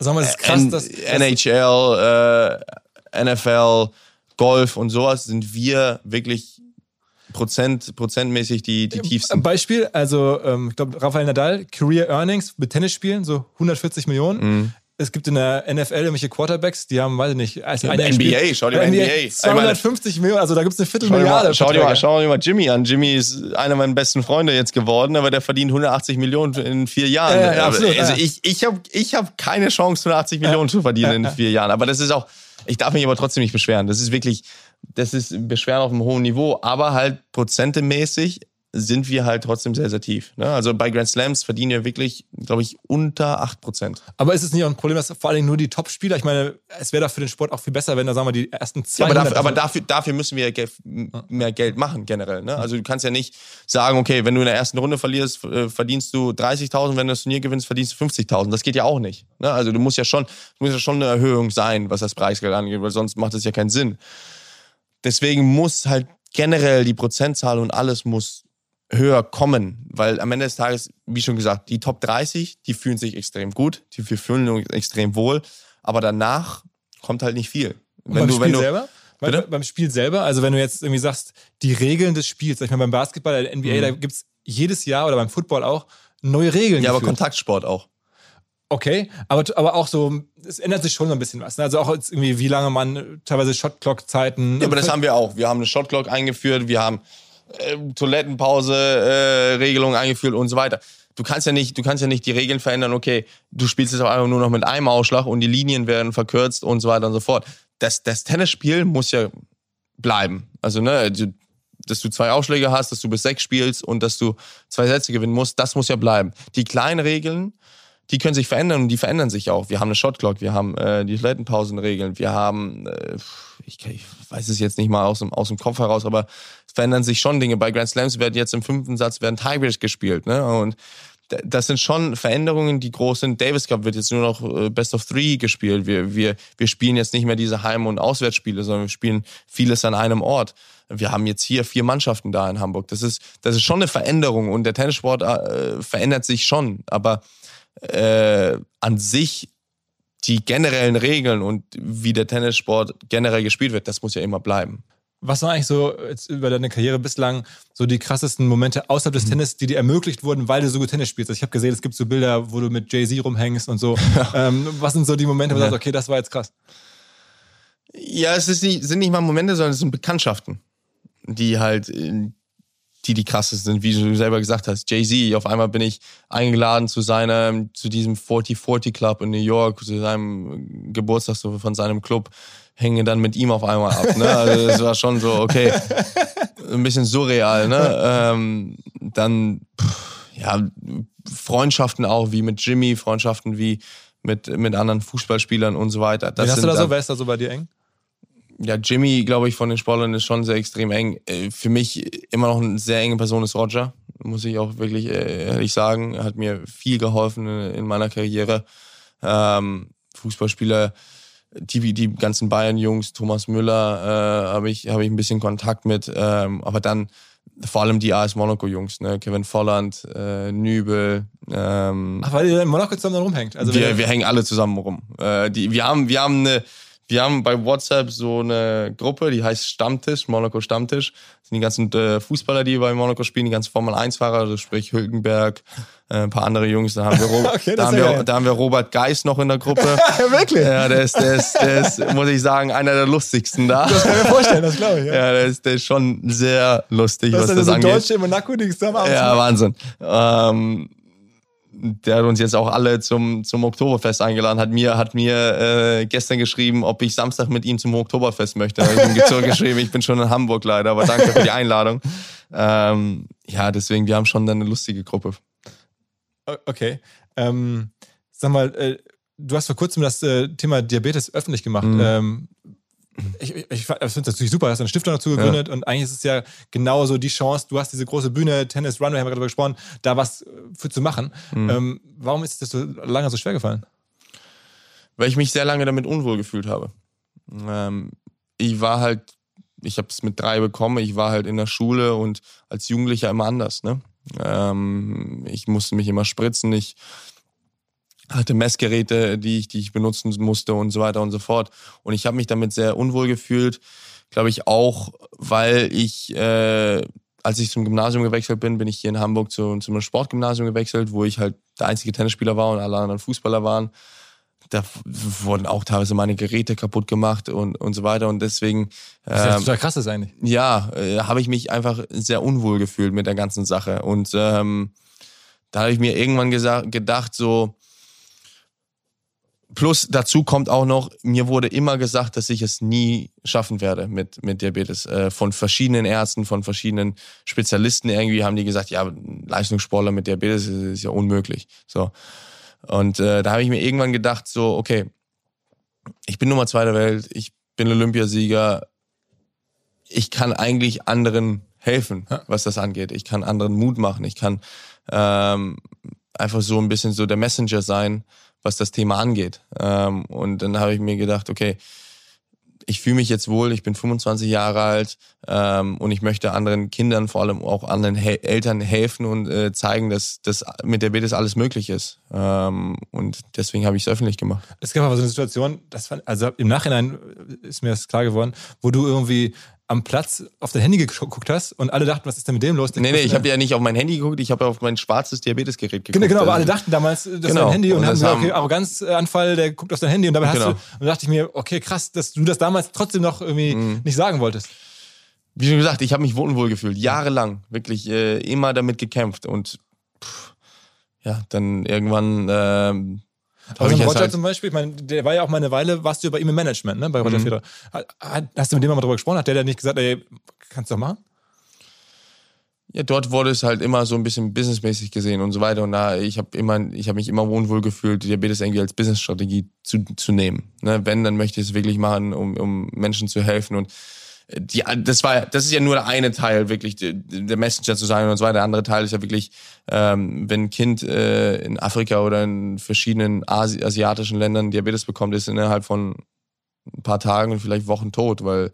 Sag mal, das ist krass, N dass, NHL, äh, NFL, Golf und sowas sind wir wirklich Prozent, prozentmäßig die, die tiefsten. Beispiel, also ähm, ich glaube, Rafael Nadal, Career Earnings mit Tennisspielen, so 140 Millionen. Mhm. Es gibt in der NFL irgendwelche Quarterbacks, die haben, weiß ich nicht, als NBA, Spiel, schau dir mal NBA. 250 Millionen, also da gibt es eine Viertelmilliarde. Schau, dir mal, schau dir mal Jimmy an. Jimmy ist einer meiner besten Freunde jetzt geworden, aber der verdient 180 Millionen in vier Jahren. Ja, ja, absolut, also ja. ich, ich habe ich hab keine Chance, 180 Millionen zu verdienen in vier Jahren. Aber das ist auch, ich darf mich aber trotzdem nicht beschweren. Das ist wirklich, das ist Beschweren auf einem hohen Niveau, aber halt prozentemäßig sind wir halt trotzdem sehr, sehr tief. Ne? Also bei Grand Slams verdienen wir wirklich, glaube ich, unter 8%. Aber ist es nicht auch ein Problem, dass vor allem nur die Top-Spieler, ich meine, es wäre doch für den Sport auch viel besser, wenn da, sagen wir, die ersten zwei. Ja, aber, dafür, aber dafür, dafür, müssen wir mehr Geld machen, generell. Ne? Also du kannst ja nicht sagen, okay, wenn du in der ersten Runde verlierst, äh, verdienst du 30.000, wenn du das Turnier gewinnst, verdienst du 50.000. Das geht ja auch nicht. Ne? Also du musst ja schon, muss ja schon eine Erhöhung sein, was das Preisgeld angeht, weil sonst macht das ja keinen Sinn. Deswegen muss halt generell die Prozentzahl und alles muss höher kommen, weil am Ende des Tages, wie schon gesagt, die Top 30, die fühlen sich extrem gut, die fühlen sich extrem wohl, aber danach kommt halt nicht viel. Und beim Spiel selber? Bitte? Beim Spiel selber, also wenn du jetzt irgendwie sagst, die Regeln des Spiels, sag ich mal beim Basketball, der NBA, mhm. da gibt's jedes Jahr oder beim Football auch neue Regeln. Ja, geführt. aber Kontaktsport auch. Okay, aber, aber auch so, es ändert sich schon so ein bisschen was. Ne? Also auch irgendwie, wie lange man teilweise Shotclock-Zeiten. Ja, aber das haben wir auch. Wir haben eine Shotclock eingeführt, wir haben äh, Toilettenpause-Regelungen äh, eingeführt und so weiter. Du kannst ja nicht, du kannst ja nicht die Regeln verändern, okay, du spielst jetzt auf einmal nur noch mit einem Ausschlag und die Linien werden verkürzt und so weiter und so fort. Das, das Tennisspiel muss ja bleiben. Also, ne, dass du zwei Ausschläge hast, dass du bis sechs spielst und dass du zwei Sätze gewinnen musst, das muss ja bleiben. Die kleinen Regeln, die können sich verändern und die verändern sich auch. Wir haben eine Shotclock, wir haben äh, die Toilettenpausenregeln, wir haben, äh, ich, ich, weiß es jetzt nicht mal aus dem, aus dem Kopf heraus, aber es verändern sich schon Dinge. Bei Grand Slams werden jetzt im fünften Satz werden Tiebreaks gespielt, ne? Und das sind schon Veränderungen, die groß sind. Davis Cup wird jetzt nur noch äh, Best of Three gespielt. Wir, wir, wir spielen jetzt nicht mehr diese Heim- und Auswärtsspiele, sondern wir spielen vieles an einem Ort. Wir haben jetzt hier vier Mannschaften da in Hamburg. Das ist, das ist schon eine Veränderung und der Tennissport äh, verändert sich schon. Aber äh, an sich die generellen Regeln und wie der Tennissport generell gespielt wird, das muss ja immer bleiben. Was waren eigentlich so jetzt über deine Karriere bislang so die krassesten Momente außerhalb des mhm. Tennis, die dir ermöglicht wurden, weil du so gut Tennis spielst? Also ich habe gesehen, es gibt so Bilder, wo du mit Jay-Z rumhängst und so. ähm, was sind so die Momente, wo du sagst, okay, das war jetzt krass? Ja, es nicht, sind nicht mal Momente, sondern es sind Bekanntschaften, die halt die die krassesten sind, wie du selber gesagt hast. Jay-Z, auf einmal bin ich eingeladen zu seinem, zu diesem 4040 Club in New York, zu seinem Geburtstag so von seinem Club, hänge dann mit ihm auf einmal ab. Ne? Also das war schon so, okay, ein bisschen surreal. Ne? Ähm, dann, pff, ja, Freundschaften auch, wie mit Jimmy, Freundschaften wie mit, mit anderen Fußballspielern und so weiter. Das hast du da so, wer ist da so bei dir eng? Ja, Jimmy, glaube ich, von den Sportlern ist schon sehr extrem eng. Äh, für mich immer noch eine sehr enge Person ist Roger, muss ich auch wirklich äh, ehrlich sagen. Er hat mir viel geholfen in meiner Karriere. Ähm, Fußballspieler, die, die ganzen Bayern-Jungs, Thomas Müller, äh, habe ich, hab ich ein bisschen Kontakt mit. Ähm, aber dann vor allem die AS Monaco-Jungs, ne? Kevin Volland, äh, Nübel. Ähm, Ach, weil ihr in Monaco zusammen rumhängt. Also wir, wir hängen alle zusammen rum. Äh, die, wir, haben, wir haben eine wir haben bei WhatsApp so eine Gruppe, die heißt Stammtisch, Monaco Stammtisch. Das sind die ganzen äh, Fußballer, die bei Monaco spielen, die ganzen Formel-1-Fahrer, also sprich Hülkenberg, äh, ein paar andere Jungs. Da haben wir, Ro okay, da haben wir, da haben wir Robert Geis noch in der Gruppe. Wirklich? Ja, der ist, der, ist, der ist, muss ich sagen, einer der lustigsten da. Das kann ich mir vorstellen, das glaube ich. Ja, ja der, ist, der ist schon sehr lustig, das was das also angeht. Deutsche in Monaco, die zusammen Ja, Wahnsinn. Ähm, der hat uns jetzt auch alle zum, zum Oktoberfest eingeladen, hat mir, hat mir äh, gestern geschrieben, ob ich Samstag mit ihm zum Oktoberfest möchte. Ich habe ihm zurückgeschrieben, ich bin schon in Hamburg leider, aber danke für die Einladung. Ähm, ja, deswegen, wir haben schon eine lustige Gruppe. Okay. Ähm, sag mal, äh, du hast vor kurzem das äh, Thema Diabetes öffentlich gemacht. Mhm. Ähm, ich, ich, ich finde das natürlich super, hast eine Stiftung dazu gegründet ja. und eigentlich ist es ja genauso die Chance, du hast diese große Bühne, Tennis Runway, haben wir gerade gesprochen, da was äh, für zu machen. Mhm. Ähm, warum ist das so lange so schwer gefallen? Weil ich mich sehr lange damit unwohl gefühlt habe. Ähm, ich war halt, ich habe es mit drei bekommen, ich war halt in der Schule und als Jugendlicher immer anders. Ne? Ähm, ich musste mich immer spritzen, ich hatte Messgeräte, die ich, die ich benutzen musste und so weiter und so fort. Und ich habe mich damit sehr unwohl gefühlt, glaube ich auch, weil ich, äh, als ich zum Gymnasium gewechselt bin, bin ich hier in Hamburg zu, zu einem Sportgymnasium gewechselt, wo ich halt der einzige Tennisspieler war und alle anderen Fußballer waren. Da wurden auch teilweise meine Geräte kaputt gemacht und, und so weiter. Und deswegen. Das ist ja ähm, total krass ist eigentlich. Ja, äh, habe ich mich einfach sehr unwohl gefühlt mit der ganzen Sache. Und ähm, da habe ich mir irgendwann gesagt, gedacht, so, Plus dazu kommt auch noch, mir wurde immer gesagt, dass ich es nie schaffen werde mit, mit Diabetes. Äh, von verschiedenen Ärzten, von verschiedenen Spezialisten irgendwie haben die gesagt, ja, Leistungssportler mit Diabetes ist, ist ja unmöglich. So. Und äh, da habe ich mir irgendwann gedacht, so, okay, ich bin Nummer zwei der Welt, ich bin Olympiasieger, ich kann eigentlich anderen helfen, was das angeht. Ich kann anderen Mut machen, ich kann ähm, einfach so ein bisschen so der Messenger sein was das Thema angeht. Ähm, und dann habe ich mir gedacht, okay, ich fühle mich jetzt wohl, ich bin 25 Jahre alt ähm, und ich möchte anderen Kindern, vor allem auch anderen He Eltern helfen und äh, zeigen, dass das mit der Diabetes alles möglich ist. Ähm, und deswegen habe ich es öffentlich gemacht. Es gab aber so eine Situation, das fand, also im Nachhinein ist mir das klar geworden, wo du irgendwie am Platz auf dein Handy geguckt hast und alle dachten, was ist denn mit dem los? Nee, nee, ich habe ja nicht auf mein Handy geguckt, ich habe auf mein schwarzes Diabetesgerät geguckt. Genau, genau, aber alle dachten damals, das genau. ist dein Handy und, und haben gesagt, okay, Arroganzanfall, der guckt auf dein Handy und dabei genau. hast du, und dachte ich mir, okay, krass, dass du das damals trotzdem noch irgendwie mhm. nicht sagen wolltest. Wie schon gesagt, ich habe mich unwohl gefühlt, jahrelang, wirklich äh, immer damit gekämpft und pff, ja, dann irgendwann ähm, also Roger halt zum Beispiel, ich meine, der war ja auch mal eine Weile, warst du bei ihm im Management, ne, bei Roger mhm. Federer. Hast du mit dem mal drüber gesprochen? Hat der denn nicht gesagt, ey, kannst du doch machen? Ja, dort wurde es halt immer so ein bisschen businessmäßig gesehen und so weiter. Und da ich habe immer, ich habe mich immer wohnwohl gefühlt, Diabetes irgendwie als Businessstrategie zu, zu nehmen. Ne, wenn, dann möchte ich es wirklich machen, um, um Menschen zu helfen. Und die, das war, das ist ja nur der eine Teil, wirklich der Messenger zu sein und so weiter. Der andere Teil ist ja wirklich, ähm, wenn ein Kind äh, in Afrika oder in verschiedenen Asi asiatischen Ländern Diabetes bekommt, ist innerhalb von ein paar Tagen und vielleicht Wochen tot, weil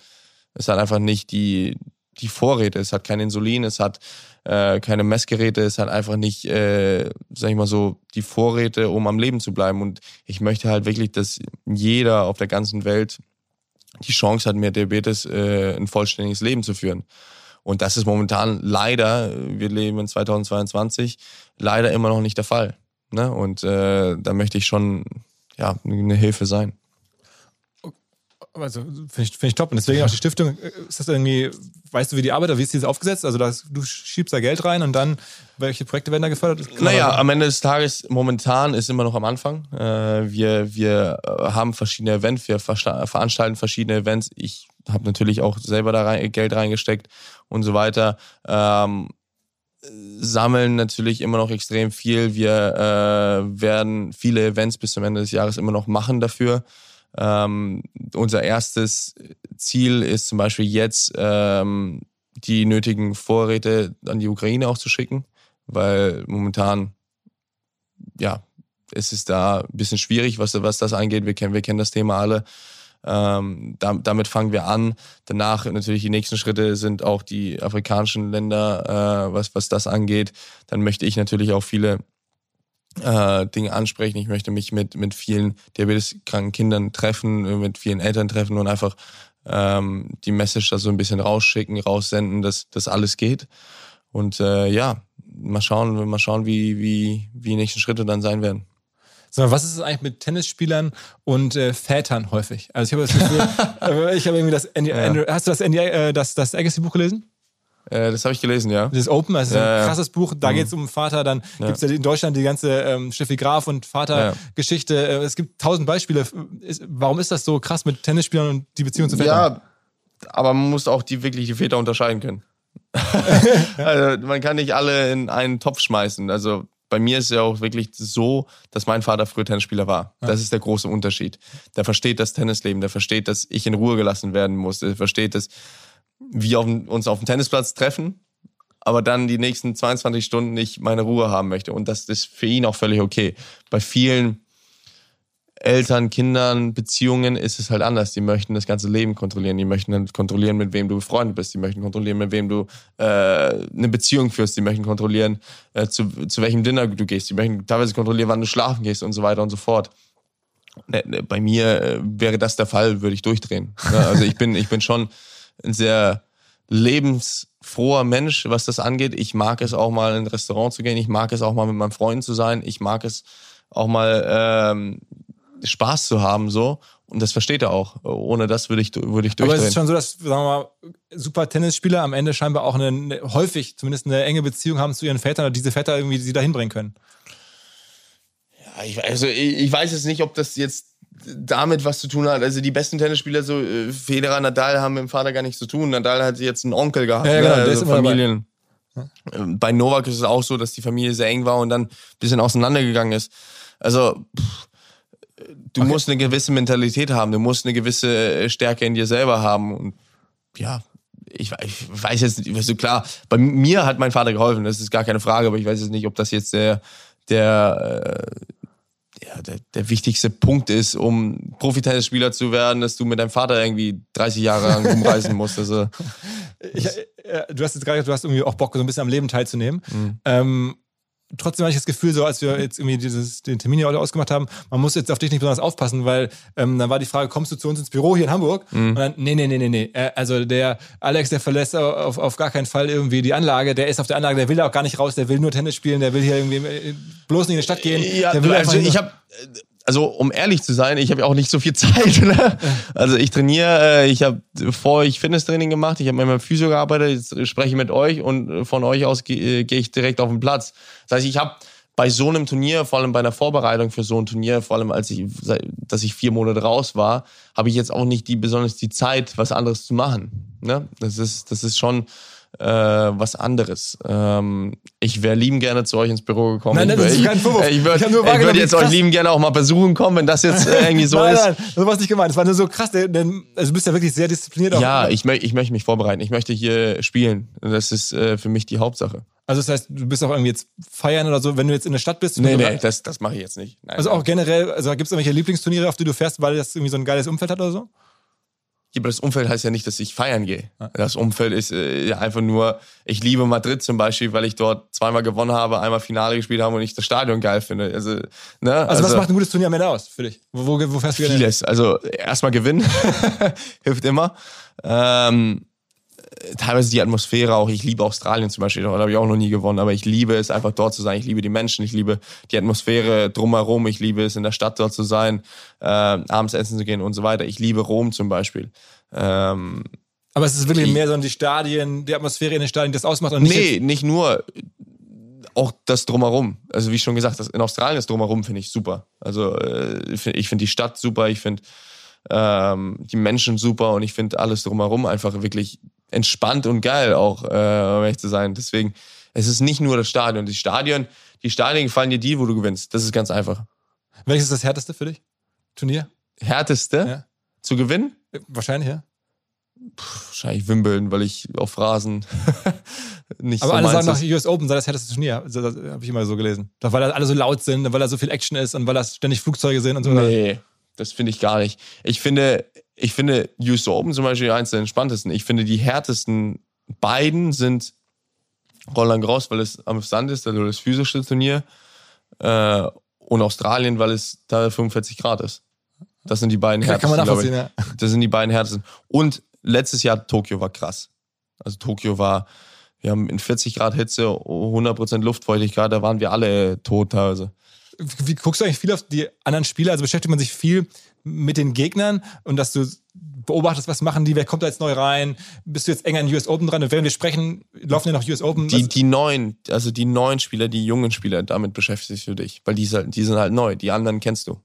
es hat einfach nicht die, die Vorräte, es hat kein Insulin, es hat äh, keine Messgeräte, es hat einfach nicht, äh, sag ich mal so, die Vorräte, um am Leben zu bleiben. Und ich möchte halt wirklich, dass jeder auf der ganzen Welt die Chance hat, mit Diabetes äh, ein vollständiges Leben zu führen. Und das ist momentan leider, wir leben in 2022, leider immer noch nicht der Fall. Ne? Und äh, da möchte ich schon ja, eine Hilfe sein also finde ich, find ich top. Und deswegen auch die Stiftung, äh, ist das irgendwie, weißt du, wie die arbeitet, wie ist die aufgesetzt? Also das, du schiebst da Geld rein und dann, welche Projekte werden da gefördert? Naja, am Ende des Tages, momentan ist immer noch am Anfang. Äh, wir, wir äh, haben verschiedene Events, wir veranstalten verschiedene Events. Ich habe natürlich auch selber da rein, Geld reingesteckt und so weiter. Ähm, sammeln natürlich immer noch extrem viel. Wir äh, werden viele Events bis zum Ende des Jahres immer noch machen dafür. Ähm, unser erstes Ziel ist zum Beispiel jetzt, ähm, die nötigen Vorräte an die Ukraine auch zu schicken, weil momentan, ja, es ist da ein bisschen schwierig, was, was das angeht. Wir kennen, wir kennen das Thema alle. Ähm, da, damit fangen wir an. Danach natürlich die nächsten Schritte sind auch die afrikanischen Länder, äh, was, was das angeht. Dann möchte ich natürlich auch viele äh, Dinge ansprechen. Ich möchte mich mit, mit vielen diabeteskranken Kindern treffen, mit vielen Eltern treffen und einfach ähm, die Message da so ein bisschen rausschicken, raussenden, dass das alles geht. Und äh, ja, mal schauen, mal schauen, wie, wie, wie die nächsten Schritte dann sein werden. So, was ist es eigentlich mit Tennisspielern und äh, Vätern häufig? Also ich habe das Gefühl, äh, ich habe irgendwie das, ND, ja. hast du das, ND, äh, das, das Agassi-Buch gelesen? Äh, das habe ich gelesen, ja. Das Open, das ist ja, ein krasses Buch. Da mhm. geht es um Vater. Dann ja. gibt es ja in Deutschland die ganze ähm, Steffi Graf und Vatergeschichte. Ja. Äh, es gibt tausend Beispiele. Warum ist das so krass mit Tennisspielern und die Beziehung zu Vätern? Ja, aber man muss auch die wirklich die Väter unterscheiden können. also man kann nicht alle in einen Topf schmeißen. Also bei mir ist es ja auch wirklich so, dass mein Vater früher Tennisspieler war. Ja. Das ist der große Unterschied. Der versteht das Tennisleben, der versteht, dass ich in Ruhe gelassen werden muss, der versteht, dass wir auf, uns auf dem Tennisplatz treffen, aber dann die nächsten 22 Stunden nicht meine Ruhe haben möchte. Und das ist für ihn auch völlig okay. Bei vielen Eltern, Kindern, Beziehungen ist es halt anders. Die möchten das ganze Leben kontrollieren. Die möchten kontrollieren, mit wem du befreundet bist. Die möchten kontrollieren, mit wem du äh, eine Beziehung führst. Die möchten kontrollieren, äh, zu, zu welchem Dinner du gehst. Die möchten teilweise kontrollieren, wann du schlafen gehst und so weiter und so fort. Ne, ne, bei mir äh, wäre das der Fall, würde ich durchdrehen. Also ich bin, ich bin schon ein sehr lebensfroher Mensch, was das angeht. Ich mag es auch mal in ein Restaurant zu gehen. Ich mag es auch mal mit meinen Freunden zu sein. Ich mag es auch mal ähm, Spaß zu haben so. Und das versteht er auch. Ohne das würde ich, würde ich durchdrehen. Aber es ist schon so, dass, sagen wir mal, super Tennisspieler am Ende scheinbar auch eine, häufig zumindest eine enge Beziehung haben zu ihren Vätern oder diese Väter irgendwie sie dahin bringen können. Ja, ich, also ich, ich weiß jetzt nicht, ob das jetzt damit was zu tun hat. Also die besten Tennisspieler, so äh, Federer, Nadal, haben mit dem Vater gar nichts zu tun. Nadal hat jetzt einen Onkel gehabt. Ja, genau, ne? also Familien. Dabei. Bei Novak ist es auch so, dass die Familie sehr eng war und dann ein bisschen auseinandergegangen ist. Also pff, du okay. musst eine gewisse Mentalität haben, du musst eine gewisse äh, Stärke in dir selber haben und ja, ich, ich weiß jetzt nicht, so klar, bei mir hat mein Vater geholfen, das ist gar keine Frage, aber ich weiß jetzt nicht, ob das jetzt der, der äh, ja, der, der wichtigste Punkt ist, um Profitennisspieler zu werden, dass du mit deinem Vater irgendwie 30 Jahre lang rumreisen musst. Also, ich, äh, du hast jetzt gerade, du hast irgendwie auch Bock, so ein bisschen am Leben teilzunehmen. Mhm. Ähm, trotzdem habe ich das Gefühl, so als wir jetzt irgendwie dieses, den Termin hier ausgemacht haben, man muss jetzt auf dich nicht besonders aufpassen, weil ähm, dann war die Frage, kommst du zu uns ins Büro hier in Hamburg? Mhm. Und dann, nee, nee, nee, nee, nee. Äh, also der Alex, der verlässt auf, auf gar keinen Fall irgendwie die Anlage, der ist auf der Anlage, der will da auch gar nicht raus, der will nur Tennis spielen, der will hier irgendwie äh, bloß nicht in die Stadt gehen. Ja, der will also ich habe also um ehrlich zu sein, ich habe ja auch nicht so viel Zeit. Ne? Also ich trainiere, äh, ich habe vor ich Fitnesstraining gemacht, ich habe mit meinem Physio gearbeitet, jetzt spreche ich mit euch und von euch aus gehe geh ich direkt auf den Platz. Das heißt, ich habe bei so einem Turnier, vor allem bei einer Vorbereitung für so ein Turnier, vor allem als ich, dass ich vier Monate raus war, habe ich jetzt auch nicht die besonders die Zeit, was anderes zu machen. Ne? Das ist, das ist schon äh, was anderes. Ähm, ich wäre lieben gerne zu euch ins Büro gekommen. Nein, nein, das ist kein Vorwurf. Ich, ich würde würd jetzt euch lieben gerne auch mal besuchen kommen, wenn das jetzt äh, irgendwie so nein, ist. Nein, das war nicht gemeint. Das war nur so krass. Denn, also du bist ja wirklich sehr diszipliniert. Ja, ich, mö ich möchte mich vorbereiten. Ich möchte hier spielen. Das ist äh, für mich die Hauptsache. Also das heißt, du bist auch irgendwie jetzt feiern oder so, wenn du jetzt in der Stadt bist? Nee, nee, das, das mache ich jetzt nicht. Nein, also auch generell, also gibt es irgendwelche Lieblingsturniere, auf die du fährst, weil das irgendwie so ein geiles Umfeld hat oder so? Ja, aber das Umfeld heißt ja nicht, dass ich feiern gehe. Das Umfeld ist äh, einfach nur, ich liebe Madrid zum Beispiel, weil ich dort zweimal gewonnen habe, einmal Finale gespielt habe und ich das Stadion geil finde. Also, ne? also, also was macht ein gutes Turnier am Ende aus für dich? Wo, wo, wo fährst du Vieles. Also erstmal gewinnen hilft immer. Ähm, teilweise die Atmosphäre auch. Ich liebe Australien zum Beispiel, da habe ich auch noch nie gewonnen, aber ich liebe es einfach dort zu sein. Ich liebe die Menschen, ich liebe die Atmosphäre drumherum, ich liebe es in der Stadt dort zu sein, äh, abends essen zu gehen und so weiter. Ich liebe Rom zum Beispiel. Ähm, aber es ist wirklich die, mehr so die Stadien, die Atmosphäre in den Stadien, das ausmacht und nicht. Nee, nicht nur. Auch das drumherum. Also wie schon gesagt, das in Australien das drumherum finde ich super. Also äh, ich finde die Stadt super, ich finde ähm, die Menschen super und ich finde alles drumherum einfach wirklich entspannt und geil auch, äh, um ehrlich zu sein. Deswegen, es ist nicht nur das Stadion. Die Stadion, die Stadien gefallen dir die, wo du gewinnst. Das ist ganz einfach. Welches ist das härteste für dich? Turnier? Härteste? Ja. Zu gewinnen? Wahrscheinlich, ja. Puh, wahrscheinlich Wimbledon, weil ich auf Rasen nicht Aber so alle sagen nach US Open sei das härteste Turnier. Das habe ich immer so gelesen. Weil da alle so laut sind, weil da so viel Action ist und weil da ständig Flugzeuge sind und so. Nee, das finde ich gar nicht. Ich finde, ich finde US Open zum Beispiel eins der entspanntesten. Ich finde die härtesten beiden sind Roland Garros, weil es am Sand ist, also das physische Turnier, äh, und Australien, weil es da 45 Grad ist. Das sind die beiden härtesten. Kann man nachvollziehen, ja. Das sind die beiden härtesten. Und letztes Jahr Tokio war krass. Also Tokio war, wir haben in 40 Grad Hitze, 100% Luftfeuchtigkeit, da waren wir alle tot teilweise. Wie guckst du eigentlich viel auf die anderen Spieler? Also beschäftigt man sich viel mit den Gegnern und dass du beobachtest, was machen die, wer kommt da jetzt neu rein, bist du jetzt enger an US Open dran und während wir sprechen, laufen ja noch US Open. Die, die neuen, also die neuen Spieler, die jungen Spieler, damit beschäftigst du dich, weil die, die sind halt neu, die anderen kennst du.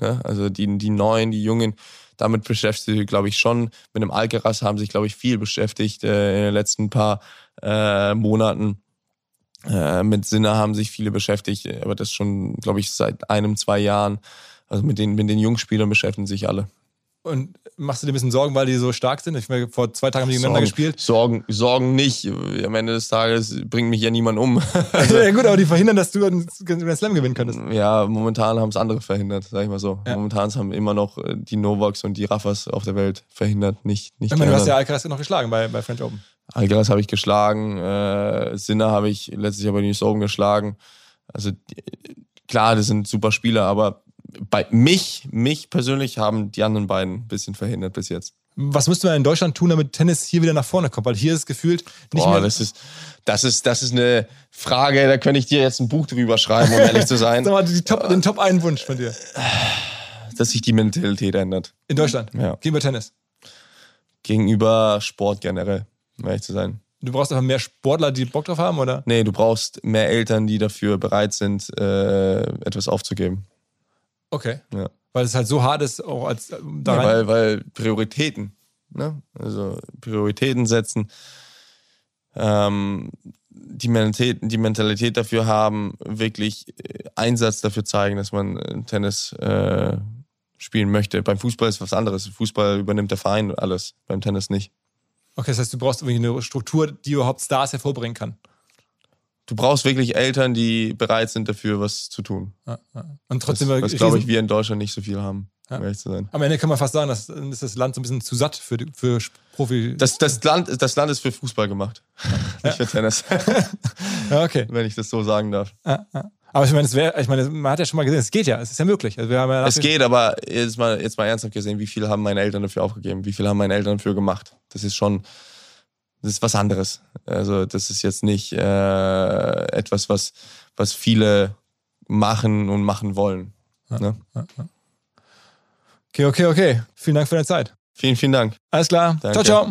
Ne? Also die, die neuen, die jungen, damit beschäftigst du dich, glaube ich, schon. Mit dem Alcaraz haben sich, glaube ich, viel beschäftigt äh, in den letzten paar äh, Monaten. Äh, mit Sinne haben sich viele beschäftigt, aber das schon, glaube ich, seit einem, zwei Jahren. Also mit den, mit den Jungspielern beschäftigen sich alle. Und machst du dir ein bisschen Sorgen, weil die so stark sind? Ich meine, vor zwei Tagen haben die gegeneinander gespielt. Sorgen, Sorgen nicht. Am Ende des Tages bringt mich ja niemand um. also, ja gut, aber die verhindern, dass du einen Slam gewinnen könntest. Ja, momentan haben es andere verhindert, sag ich mal so. Ja. Momentan haben immer noch äh, die Novaks und die Raffas auf der Welt verhindert, nicht, nicht Ich meine, du hast ja Alcaraz noch geschlagen bei, bei French Open. Alcaraz habe ich geschlagen, äh, Sinner habe ich letztes Jahr bei den News Open geschlagen. Also klar, das sind super Spieler, aber bei mich, mich persönlich haben die anderen beiden ein bisschen verhindert bis jetzt. Was müsste man in Deutschland tun, damit Tennis hier wieder nach vorne kommt? Weil hier ist gefühlt nicht Boah, mehr. Das ist, das, ist, das ist eine Frage, da könnte ich dir jetzt ein Buch drüber schreiben, um ehrlich zu sein. Sag mal, Top, den Top einen Wunsch von dir. Dass sich die Mentalität ändert. In Deutschland? Ja. Gegenüber Tennis? Gegenüber Sport generell, um ehrlich zu sein. Du brauchst einfach mehr Sportler, die Bock drauf haben, oder? Nee, du brauchst mehr Eltern, die dafür bereit sind, äh, etwas aufzugeben. Okay. Ja. Weil es halt so hart ist, auch als äh, da ja, weil, weil Prioritäten, ne? Also Prioritäten setzen, ähm, die Mentalität, die Mentalität dafür haben, wirklich äh, Einsatz dafür zeigen, dass man äh, Tennis äh, spielen möchte. Beim Fußball ist was anderes. Fußball übernimmt der Verein alles, beim Tennis nicht. Okay, das heißt, du brauchst irgendwie eine Struktur, die überhaupt Stars hervorbringen kann. Du brauchst wirklich Eltern, die bereit sind dafür, was zu tun. Ja, ja. Und trotzdem, was, was glaube ich, wir in Deutschland nicht so viel haben. Ja. Um ehrlich zu sein. Am Ende kann man fast sagen, dass ist das Land so ein bisschen zu satt für, für Profi. Das, das, Land, das Land ist für Fußball gemacht, nicht für Tennis. ja, okay. Wenn ich das so sagen darf. Aber ich meine, es wär, ich meine, man hat ja schon mal gesehen, es geht ja, es ist ja möglich. Also ja es geht, aber jetzt mal, jetzt mal ernsthaft gesehen, wie viel haben meine Eltern dafür aufgegeben? Wie viel haben meine Eltern dafür gemacht? Das ist schon, das ist was anderes. Also das ist jetzt nicht äh, etwas, was, was viele machen und machen wollen. Ja, ne? ja, ja. Okay, okay, okay. Vielen Dank für deine Zeit. Vielen, vielen Dank. Alles klar. Danke. Ciao, ciao.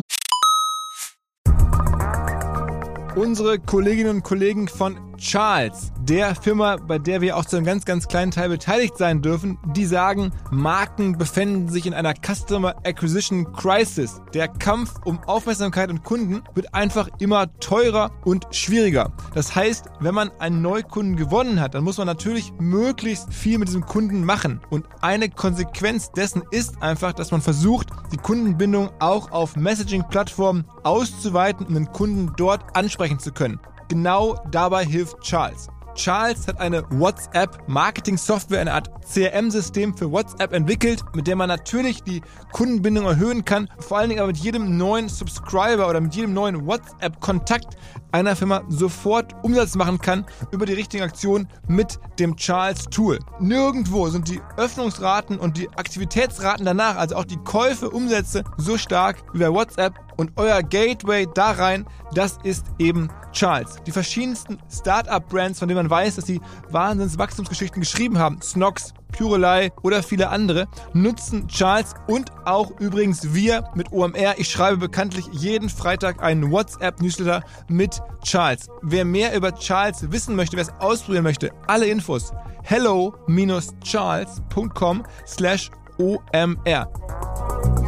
Unsere Kolleginnen und Kollegen von Charles, der Firma, bei der wir auch zu einem ganz, ganz kleinen Teil beteiligt sein dürfen, die sagen, Marken befinden sich in einer Customer Acquisition Crisis. Der Kampf um Aufmerksamkeit und Kunden wird einfach immer teurer und schwieriger. Das heißt, wenn man einen Neukunden gewonnen hat, dann muss man natürlich möglichst viel mit diesem Kunden machen. Und eine Konsequenz dessen ist einfach, dass man versucht, die Kundenbindung auch auf Messaging-Plattformen auszuweiten, um den Kunden dort ansprechen zu können. Genau dabei hilft Charles. Charles hat eine WhatsApp-Marketing-Software, eine Art CRM-System für WhatsApp entwickelt, mit der man natürlich die Kundenbindung erhöhen kann, vor allen Dingen aber mit jedem neuen Subscriber oder mit jedem neuen WhatsApp-Kontakt einer Firma sofort Umsatz machen kann über die richtigen Aktionen mit dem Charles-Tool. Nirgendwo sind die Öffnungsraten und die Aktivitätsraten danach, also auch die Käufe, Umsätze, so stark wie bei WhatsApp und euer Gateway da rein, das ist eben Charles. Die verschiedensten Startup-Brands, von denen man weiß, dass sie Wahnsinns-Wachstumsgeschichten geschrieben haben, Snox, Purelei oder viele andere, nutzen Charles und auch übrigens wir mit OMR. Ich schreibe bekanntlich jeden Freitag einen WhatsApp-Newsletter mit Charles. Wer mehr über Charles wissen möchte, wer es ausprobieren möchte, alle Infos hello-charles.com slash OMR.